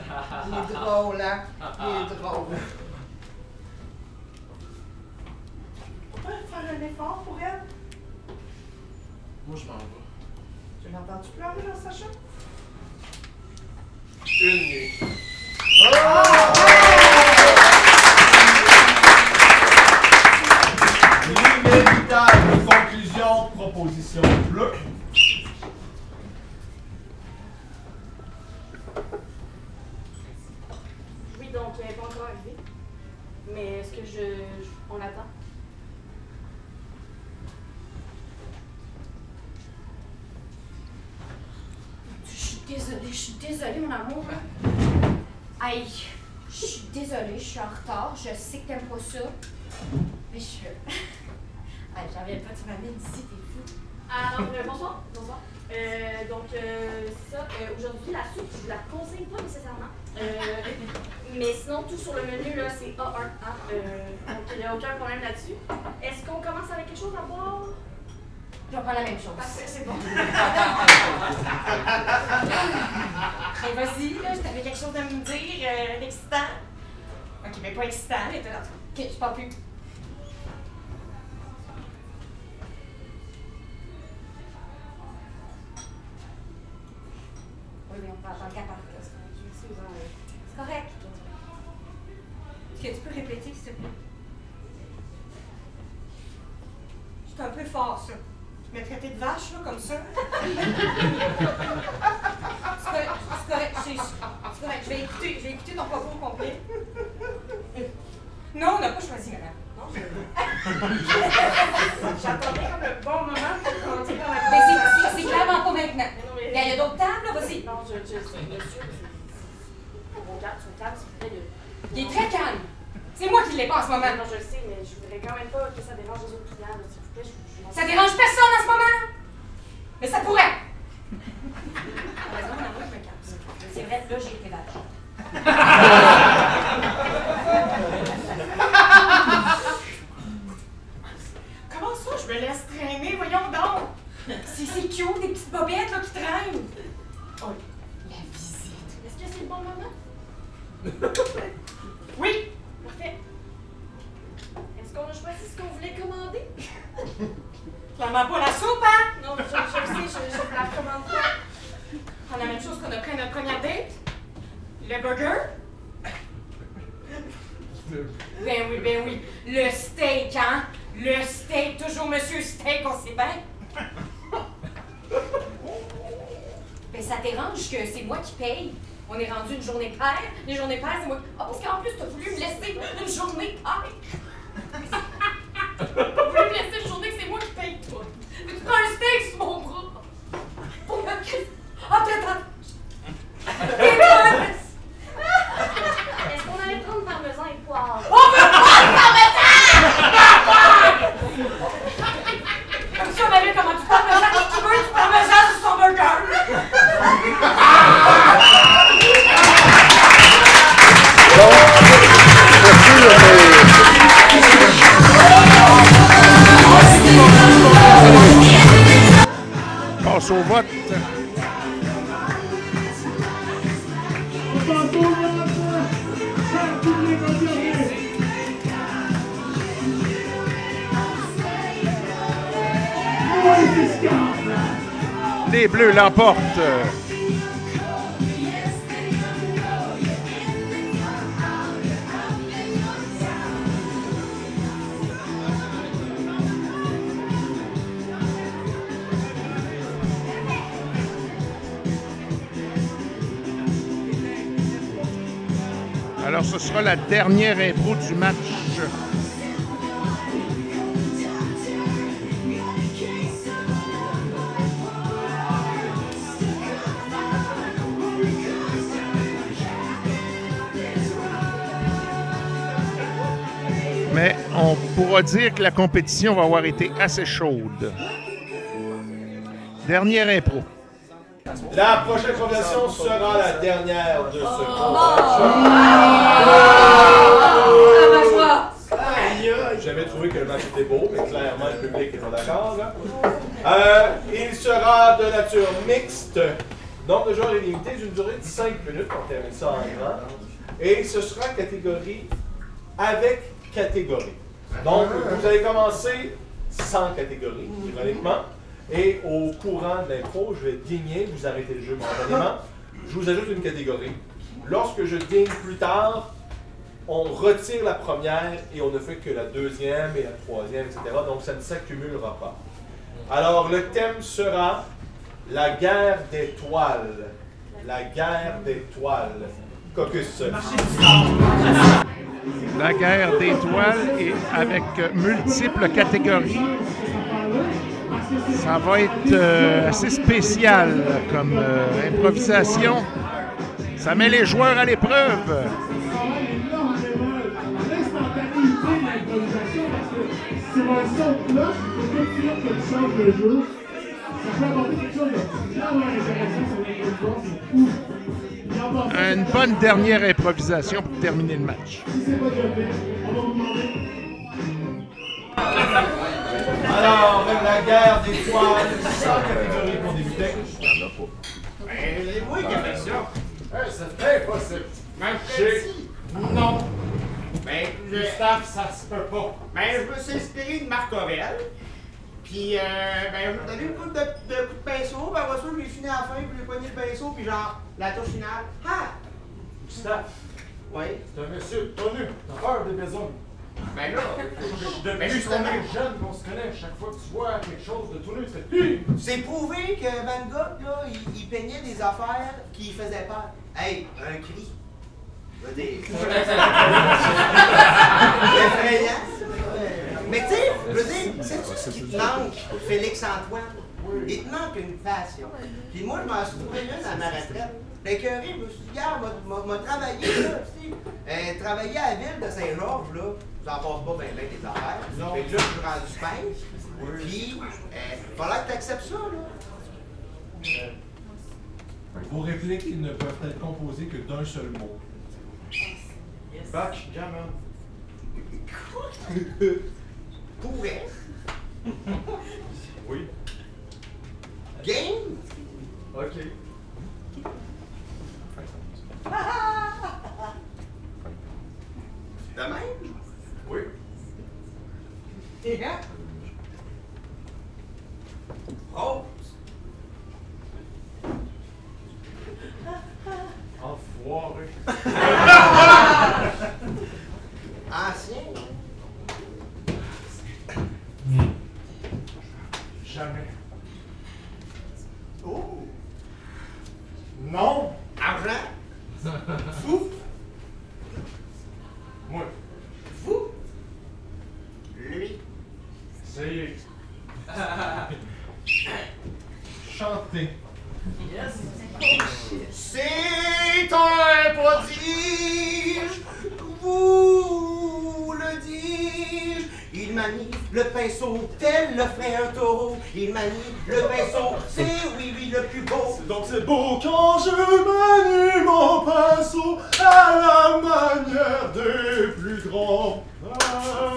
Il est drôle, hein? Il est drôle. Faire un effort pour elle? Moi, je m'en vais. Tu l'as entendu pleurer dans sa chambre? Une nuit. L'inévitable conclusion, proposition bleue. Oui, donc elle n'est pas encore arrivée. Mais est-ce que je, je- On l'attend? Je suis désolée, je suis désolée, mon amour. Aïe, je suis désolée, je suis en retard. Je sais que t'aimes pas ça. Mais je. Aïe, j'en reviens pas, tu m'amènes ici, t'es fou. Alors, euh, bonsoir. Bonsoir. Euh, donc, euh, c'est ça. Euh, Aujourd'hui, la soupe, je vous la conseille pas nécessairement. Euh, mais sinon, tout sur le menu, là, c'est A1. hein. Donc, il n'y a aucun problème là-dessus. Est-ce qu'on commence avec quelque chose à boire? Je vais prendre la même chose. Parfait, c'est bon. Mais vas-y, là, t'avais quelque chose à me dire euh, d'excitant. Ok, mais pas excitant, mais t'as. Ok, je parle plus. Oui, mais on peut attendre qu'à partir. C'est correct. Est-ce que tu peux répéter, s'il te plaît? C'est un peu fort, ça. M'as traité de vache, là, comme ça. C'est correct, c'est correct. Je vais écouter, je vais écouter ton propos complet. Non, on n'a pas choisi, madame. Non, je... J'attendais comme un bon moment pour rentrer dans la Mais c'est- c'est- c'est clairement pas maintenant. Il y a- il y a d'autres tables, là, vas-y. Non, je, je, je, monsieur, c'est- Bon, garde son calme, s'il vous plaît. de- Il est très calme. C'est moi qui l'ai pas en ce moment. Non, je le sais, mais je voudrais quand même pas que ça dérange les autres clients, Ça dérange personne en ce moment? Mais ça pourrait. C'est vrai, là, j'ai été vache. Comment ça, je me laisse traîner? Voyons donc! C'est c'est cute, des petites bobettes, là, qui traînent. Oh, La visite. Est-ce que c'est le bon moment? Oui! Parfait. Est-ce qu'on a choisi ce qu'on voulait commander? Clairement pas la soupe, hein? Non, je, je sais, je, la commande pas. On a la même chose qu'on a pris à notre première date. Le burger. Ben oui, ben oui. Le steak, hein? Le steak, toujours Monsieur Steak, on sait bien. Ben ça dérange que c'est moi qui paye? On est rendu une journée paire. Les journées paires, c'est moi. Ah, parce qu'en plus, t'as voulu me laisser une journée paire. T'as voulu me laisser une journée moi qui paye, toi. Mais tu prends un steak sur mon bras. Pour me crisser. Ah, t'es T'es Est-ce qu'on allait prendre parmesan et poivre? On veut pas de parmesan! Comme ça, on avait comment du parmesan? Qui veut du parmesan sur son burger? Passe au vote. Les Bleus l'emportent. Ce sera la dernière impro du match. Mais on pourra dire que la compétition va avoir été assez chaude. Dernière impro. La prochaine conversation sera la dernière de ce Oh. combat. J'avais trouvé que le match était beau, mais clairement le public n'est pas d'accord. là. Euh, il sera de nature mixte. Nombre de joueurs est limité d'une durée de 5 minutes. On termine ça en grand. Et ce sera catégorie avec catégorie. Donc, vous allez commencer sans catégorie, ironiquement. Et au courant de l'impro, je vais digner, vous arrêtez le jeu momentanément. Je vous ajoute une catégorie. Lorsque je digne plus tard, on retire la première et on ne fait que la deuxième et la troisième, etc. Donc ça ne s'accumulera pas. Alors le thème sera la guerre des toiles. La guerre des toiles. Caucus. La guerre d'étoiles et avec multiples catégories. Ça va être euh, assez spécial comme euh, improvisation. Ça met les joueurs à l'épreuve. Une bonne dernière improvisation pour terminer le match. Alors, la guerre des toiles, sans catégorie pour débuter. Ben, c'est moi qui fait ça. Hey, c'est impossible. Marché. Non. Ben, le staff, ça se peut pas. Ben, je me suis inspiré de Marc Aurel. Puis, euh, ben, je me donné une coupe de, de de pinceau. Ben, ça, je l'ai fini à la fin, puis j'ai pogné le pinceau, puis genre, la touche finale. Ah! Gustave, Oui. c'est un monsieur connu. T'as peur des maisons. Ben là, ben qu'on justement. est jeune, on se connaît. Chaque fois que tu vois quelque chose de tout nu, tu fais! C'est prouvé que Van Gogh, là, il, il peignait des affaires qui faisaient peur. Hey, un cri. Je veux dire. Effrayant. Mais tu sais, je veux dire, c'est ce qui te manque, Félix-Antoine? Il te manque une passion. Puis moi, je m'en suis trouvé une à ma retraite. J'étais écœuré, je me suis dit, gars, m'a- travaillé là, tu sais. Euh, travailler à la ville de Saint-Georges, là, j'en passe pas bien bien tes affaires. Fait que là, je suis rendu sphinx. Puis, euh, fallait que tu acceptes ça, là. Vos répliques ne peuvent être composées que d'un seul mot. Backgammon. Pourrait. Oui. Game? Ok. De même? Oui. Oh. Enfoiré. Ancien. Jamais. Oh. Non. Argent? Fou? Moi. Fou? Lui. C'est. Chanter. C'est un prodige, vous le dis Il manie le pinceau tel le ferait un taureau. Il manie le pinceau, c'est oui, oui, le plus beau. Donc c'est beau quand je manie mon pinceau à la manière des plus grands peintres.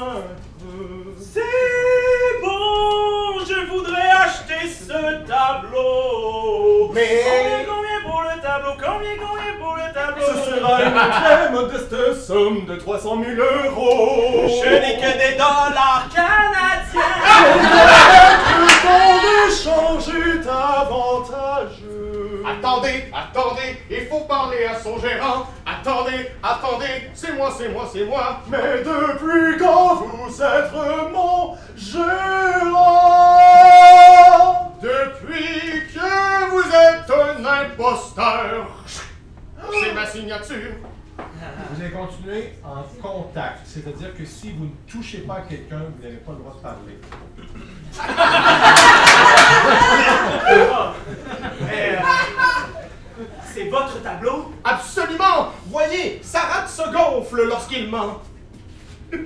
Ce tableau? Mais- combien, combien pour le tableau? Combien, combien pour le tableau? Ce sera une très modeste somme de 300 000 euros. Je n'ai que des dollars canadiens. Le temps d'échange est avantageux. Attendez, attendez, il faut parler à son gérant. Attendez, attendez, c'est moi, c'est moi, c'est moi. Mais depuis quand vous êtes mon gérant? Depuis que vous êtes un imposteur. C'est ma signature. Vous allez continuer en contact, c'est-à-dire que si vous ne touchez pas quelqu'un, vous n'avez pas le droit de parler. Mais, euh, c'est votre tableau? Absolument! Voyez, sa rate se gonfle lorsqu'il ment.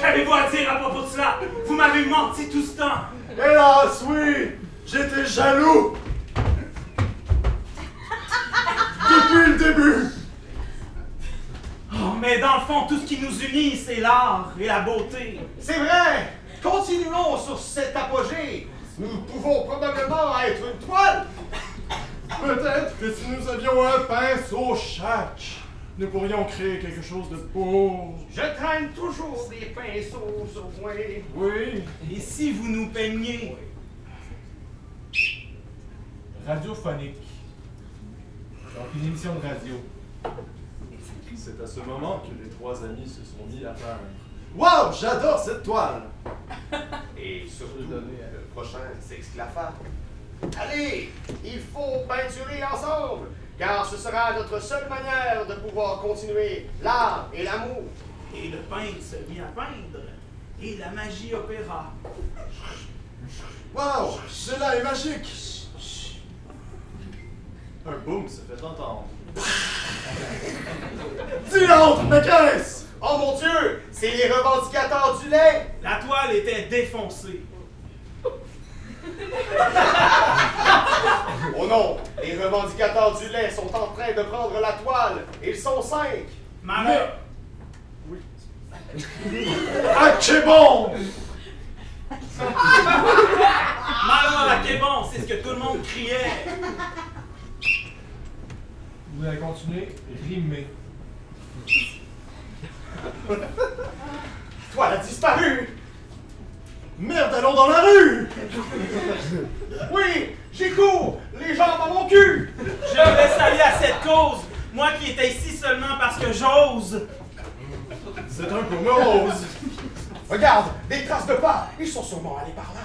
Qu'avez-vous à dire à propos de cela? Vous m'avez menti tout ce temps! Hélas, oui! J'étais jaloux! Depuis le début! Oh, mais dans le fond, tout ce qui nous unit, c'est l'art et la beauté. C'est vrai! Continuons sur cet apogée! Nous pouvons probablement être une toile! Peut-être que si nous avions un pinceau chaque, nous pourrions créer quelque chose de beau. Je traîne toujours des pinceaux sur moi. Oui. Et si vous nous peigniez? Radiophonique. Donc, une émission de radio. C'est à ce moment que les trois amis se sont mis à peindre. Wow, j'adore cette toile! Et surtout, le prochain s'exclaffa. Allez, il faut peinturer ensemble, car ce sera notre seule manière de pouvoir continuer l'art et l'amour. Et le peintre se mit à peindre. Et la magie opéra. Wow, cela est magique! Un boom se fait entendre. Diantre, mais qu'est-ce? Oh mon Dieu, c'est les revendicateurs du lait! La toile était défoncée. Oh non, les revendicateurs du lait sont en train de prendre la toile. Ils sont cinq. Maman! Oui. Ah, c'est bon! Maman, à bon, c'est ce que tout le monde criait. Vous allez continuer, rimer. Toile a disparu! Merde, allons dans la rue! Oui, j'y cours! Les jambes à mon cul! Je vais saluer à cette cause, moi qui étais ici seulement parce que j'ose. C'est un peu morose. Regarde, des traces de pas. Ils sont sûrement allés par là.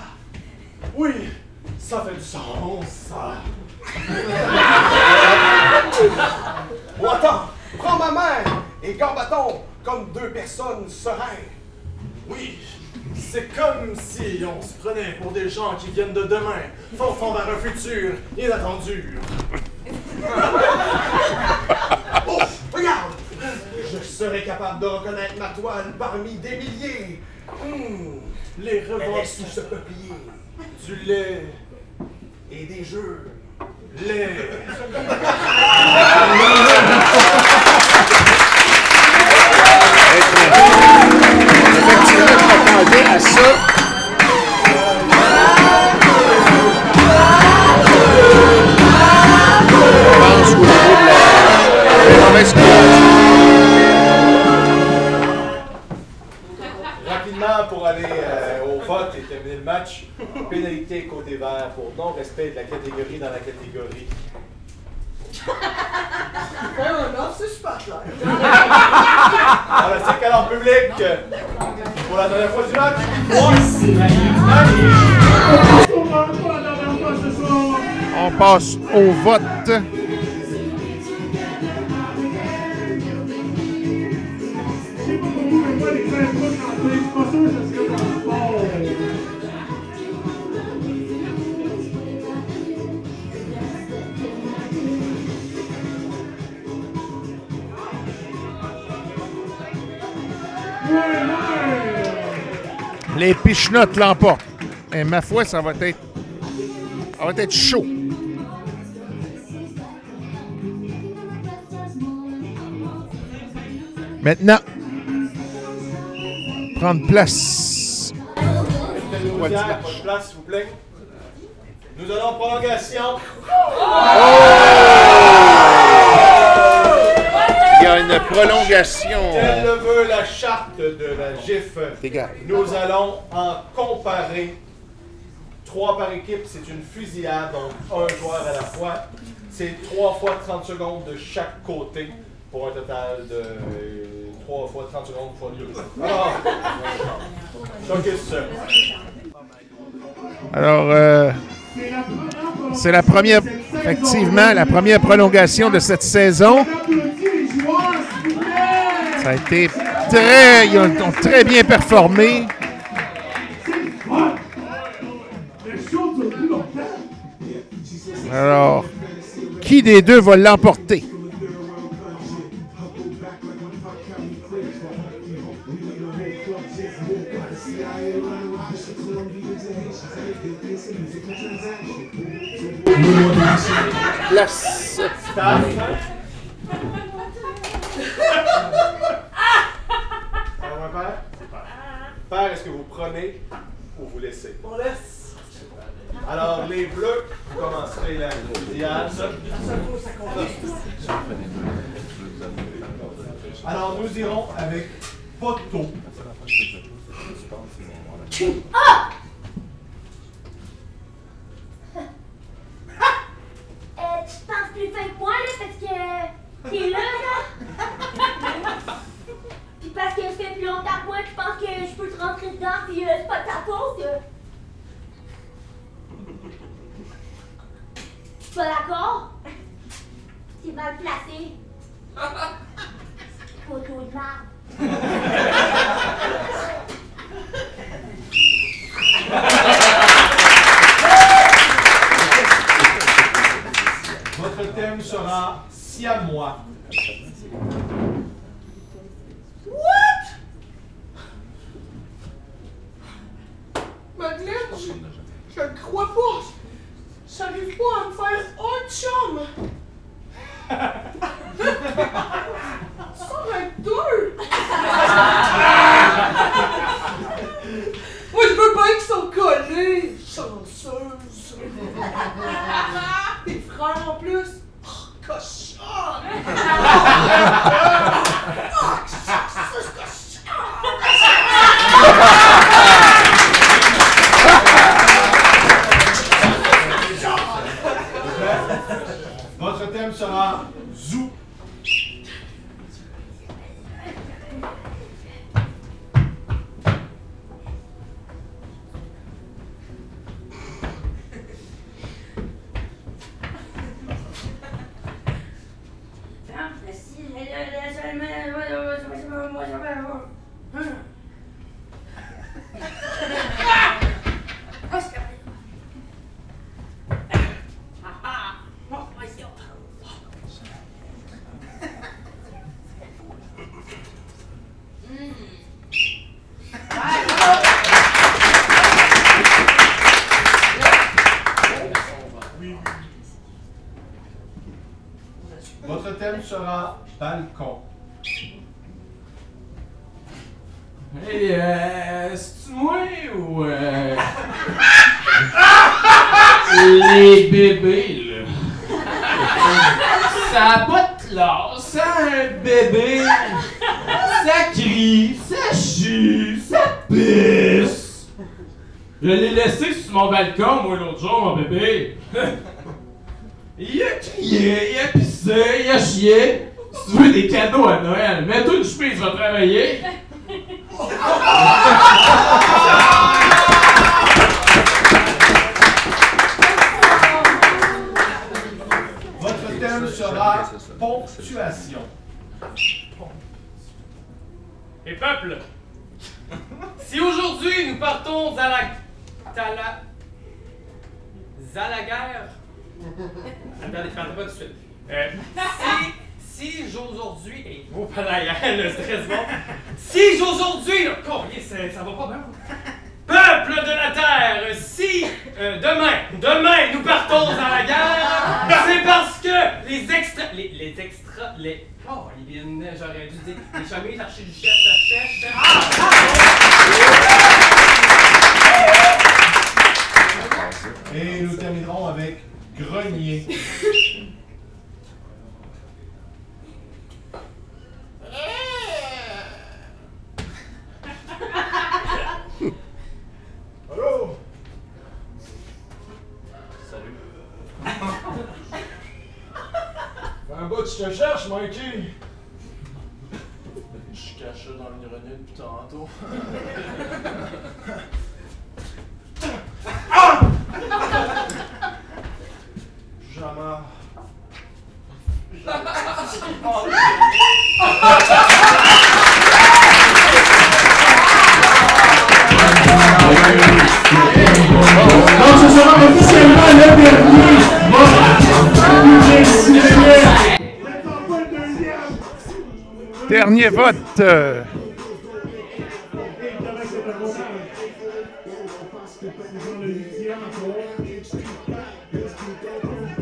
Oui, ça fait du sens, ça. oh, attends, prends ma main et gambatons comme deux personnes sereines. Oui, c'est comme si on se prenait pour des gens qui viennent de demain, forçant vers un futur inattendu. oh, regarde! Je serais capable de reconnaître ma toile parmi des milliers. Hmm, Les revanches sous ce peuplier. du lait, Et des jeux. lait. à au niveau de la, Rapidement, pour aller euh, au vote et terminer le match, pénalité côté vert pour non-respect de la catégorie dans la catégorie. Ouais, un offre, c'est super clair. Alors, c'est public, On passe au vote. Les pichenottes l'emportent. Et ma foi, ça va être. Ça va être chaud. Maintenant, prendre place. Votre place, s'il vous plaît. Nous allons prolongation. Y a une prolongation. Quelle le veut la charte de la GIF, nous allons en comparer. Trois par équipe, c'est une fusillade, donc un joueur à la fois. C'est trois fois 30 secondes de chaque côté pour un total de euh, trois fois 30 secondes fois deux. Alors, focus. Alors, euh, c'est la première Effectivement, la première prolongation de cette saison. Ça a été très. Ils ont, très bien performé. Alors, qui des deux va l'emporter? Place. Alors, mon père? Père, est-ce que vous prenez ou vous laissez? On laisse. Alors, les bleus, vous commencerez la. Alors, nous irons avec Poto. Ah! Tu penses plus fin que moi, là, parce que t'es là, là? Puis parce que ça fait plus longtemps que moi, tu penses que je peux te rentrer dedans, puis euh, c'est pas de ta faute? euh? Tu pas d'accord? T'es mal placé. Photo de marde. Votre thème sera Siamois. What? Madeleine, je, le crois pas. J'arrive pas à me faire un chum. Ça va être deux. Moi, je veux bien qu'ils sont collés. Chanceuse. Tes frères en plus. Oh, cochon. Everything's under the piano. It's too fat, it's too dope.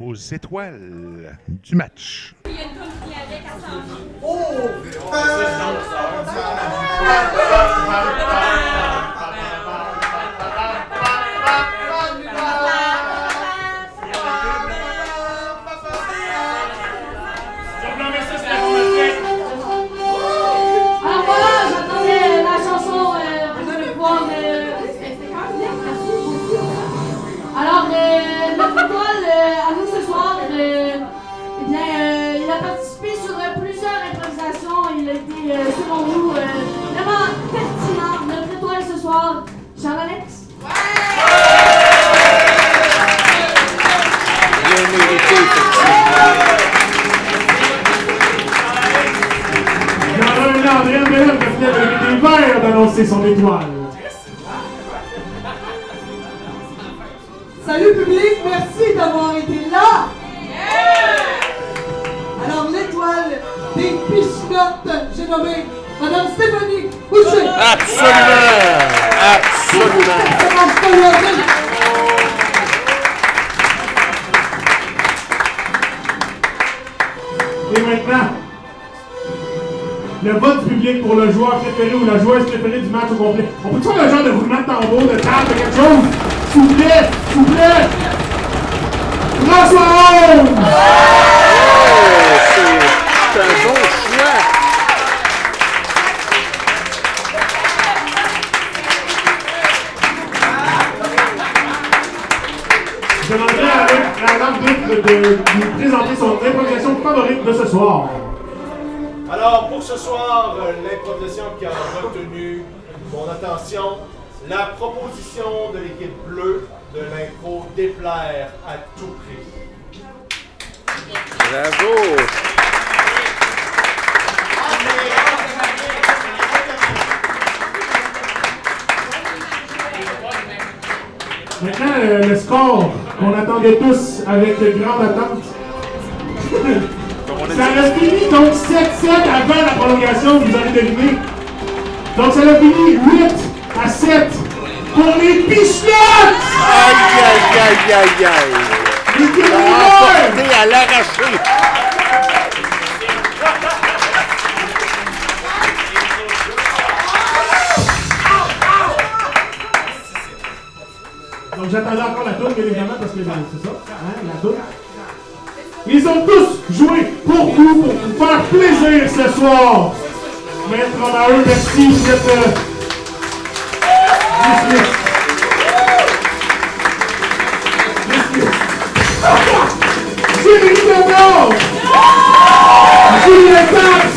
Aux étoiles du match. Alors Son étoile. Salut public, merci d'avoir été là. Alors l'étoile des pichenottes, j'ai nommé Madame Stéphanie Boucher. Absolument! Absolument! Pour le joueur préféré ou la joueuse préférée du match au complet. On peut faire le genre de roulement de tambour, de table, de quelque chose? S'il vous plaît, s'il vous c'est un bon choix! Je demanderai avec la dame de, de, de présenter son improvisation favorite de ce soir. Soir, l'improvisation qui a retenu mon attention, la proposition de l'équipe bleue de l'impro déplaire à tout prix. Bravo! Maintenant, euh, le score qu'on attendait tous avec grande attente. ça a fini donc 7-7 avant la prolongation, vous allez deviner. Donc ça a fini 8 à 7 pour les Pichenottes! Aïe, aïe, aïe, aïe, aïe! À l'arraché! Donc j'attendais encore la tour, bien évidemment, parce que ben, c'est ça, hein, la tour. Ils ont tous joué pour vous, pour vous faire plaisir ce soir. Maître à eux, merci, vous êtes euh. Jérémy Leblanc! Julien Tax!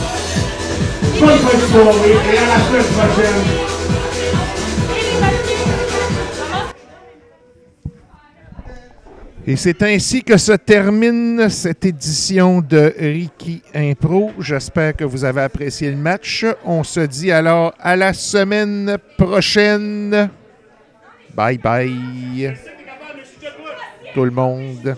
Et à la semaine prochaine. Et c'est ainsi que se termine cette édition de Ricky Impro. J'espère que vous avez apprécié le match. On se dit alors à la semaine prochaine. Bye bye. Tout le monde.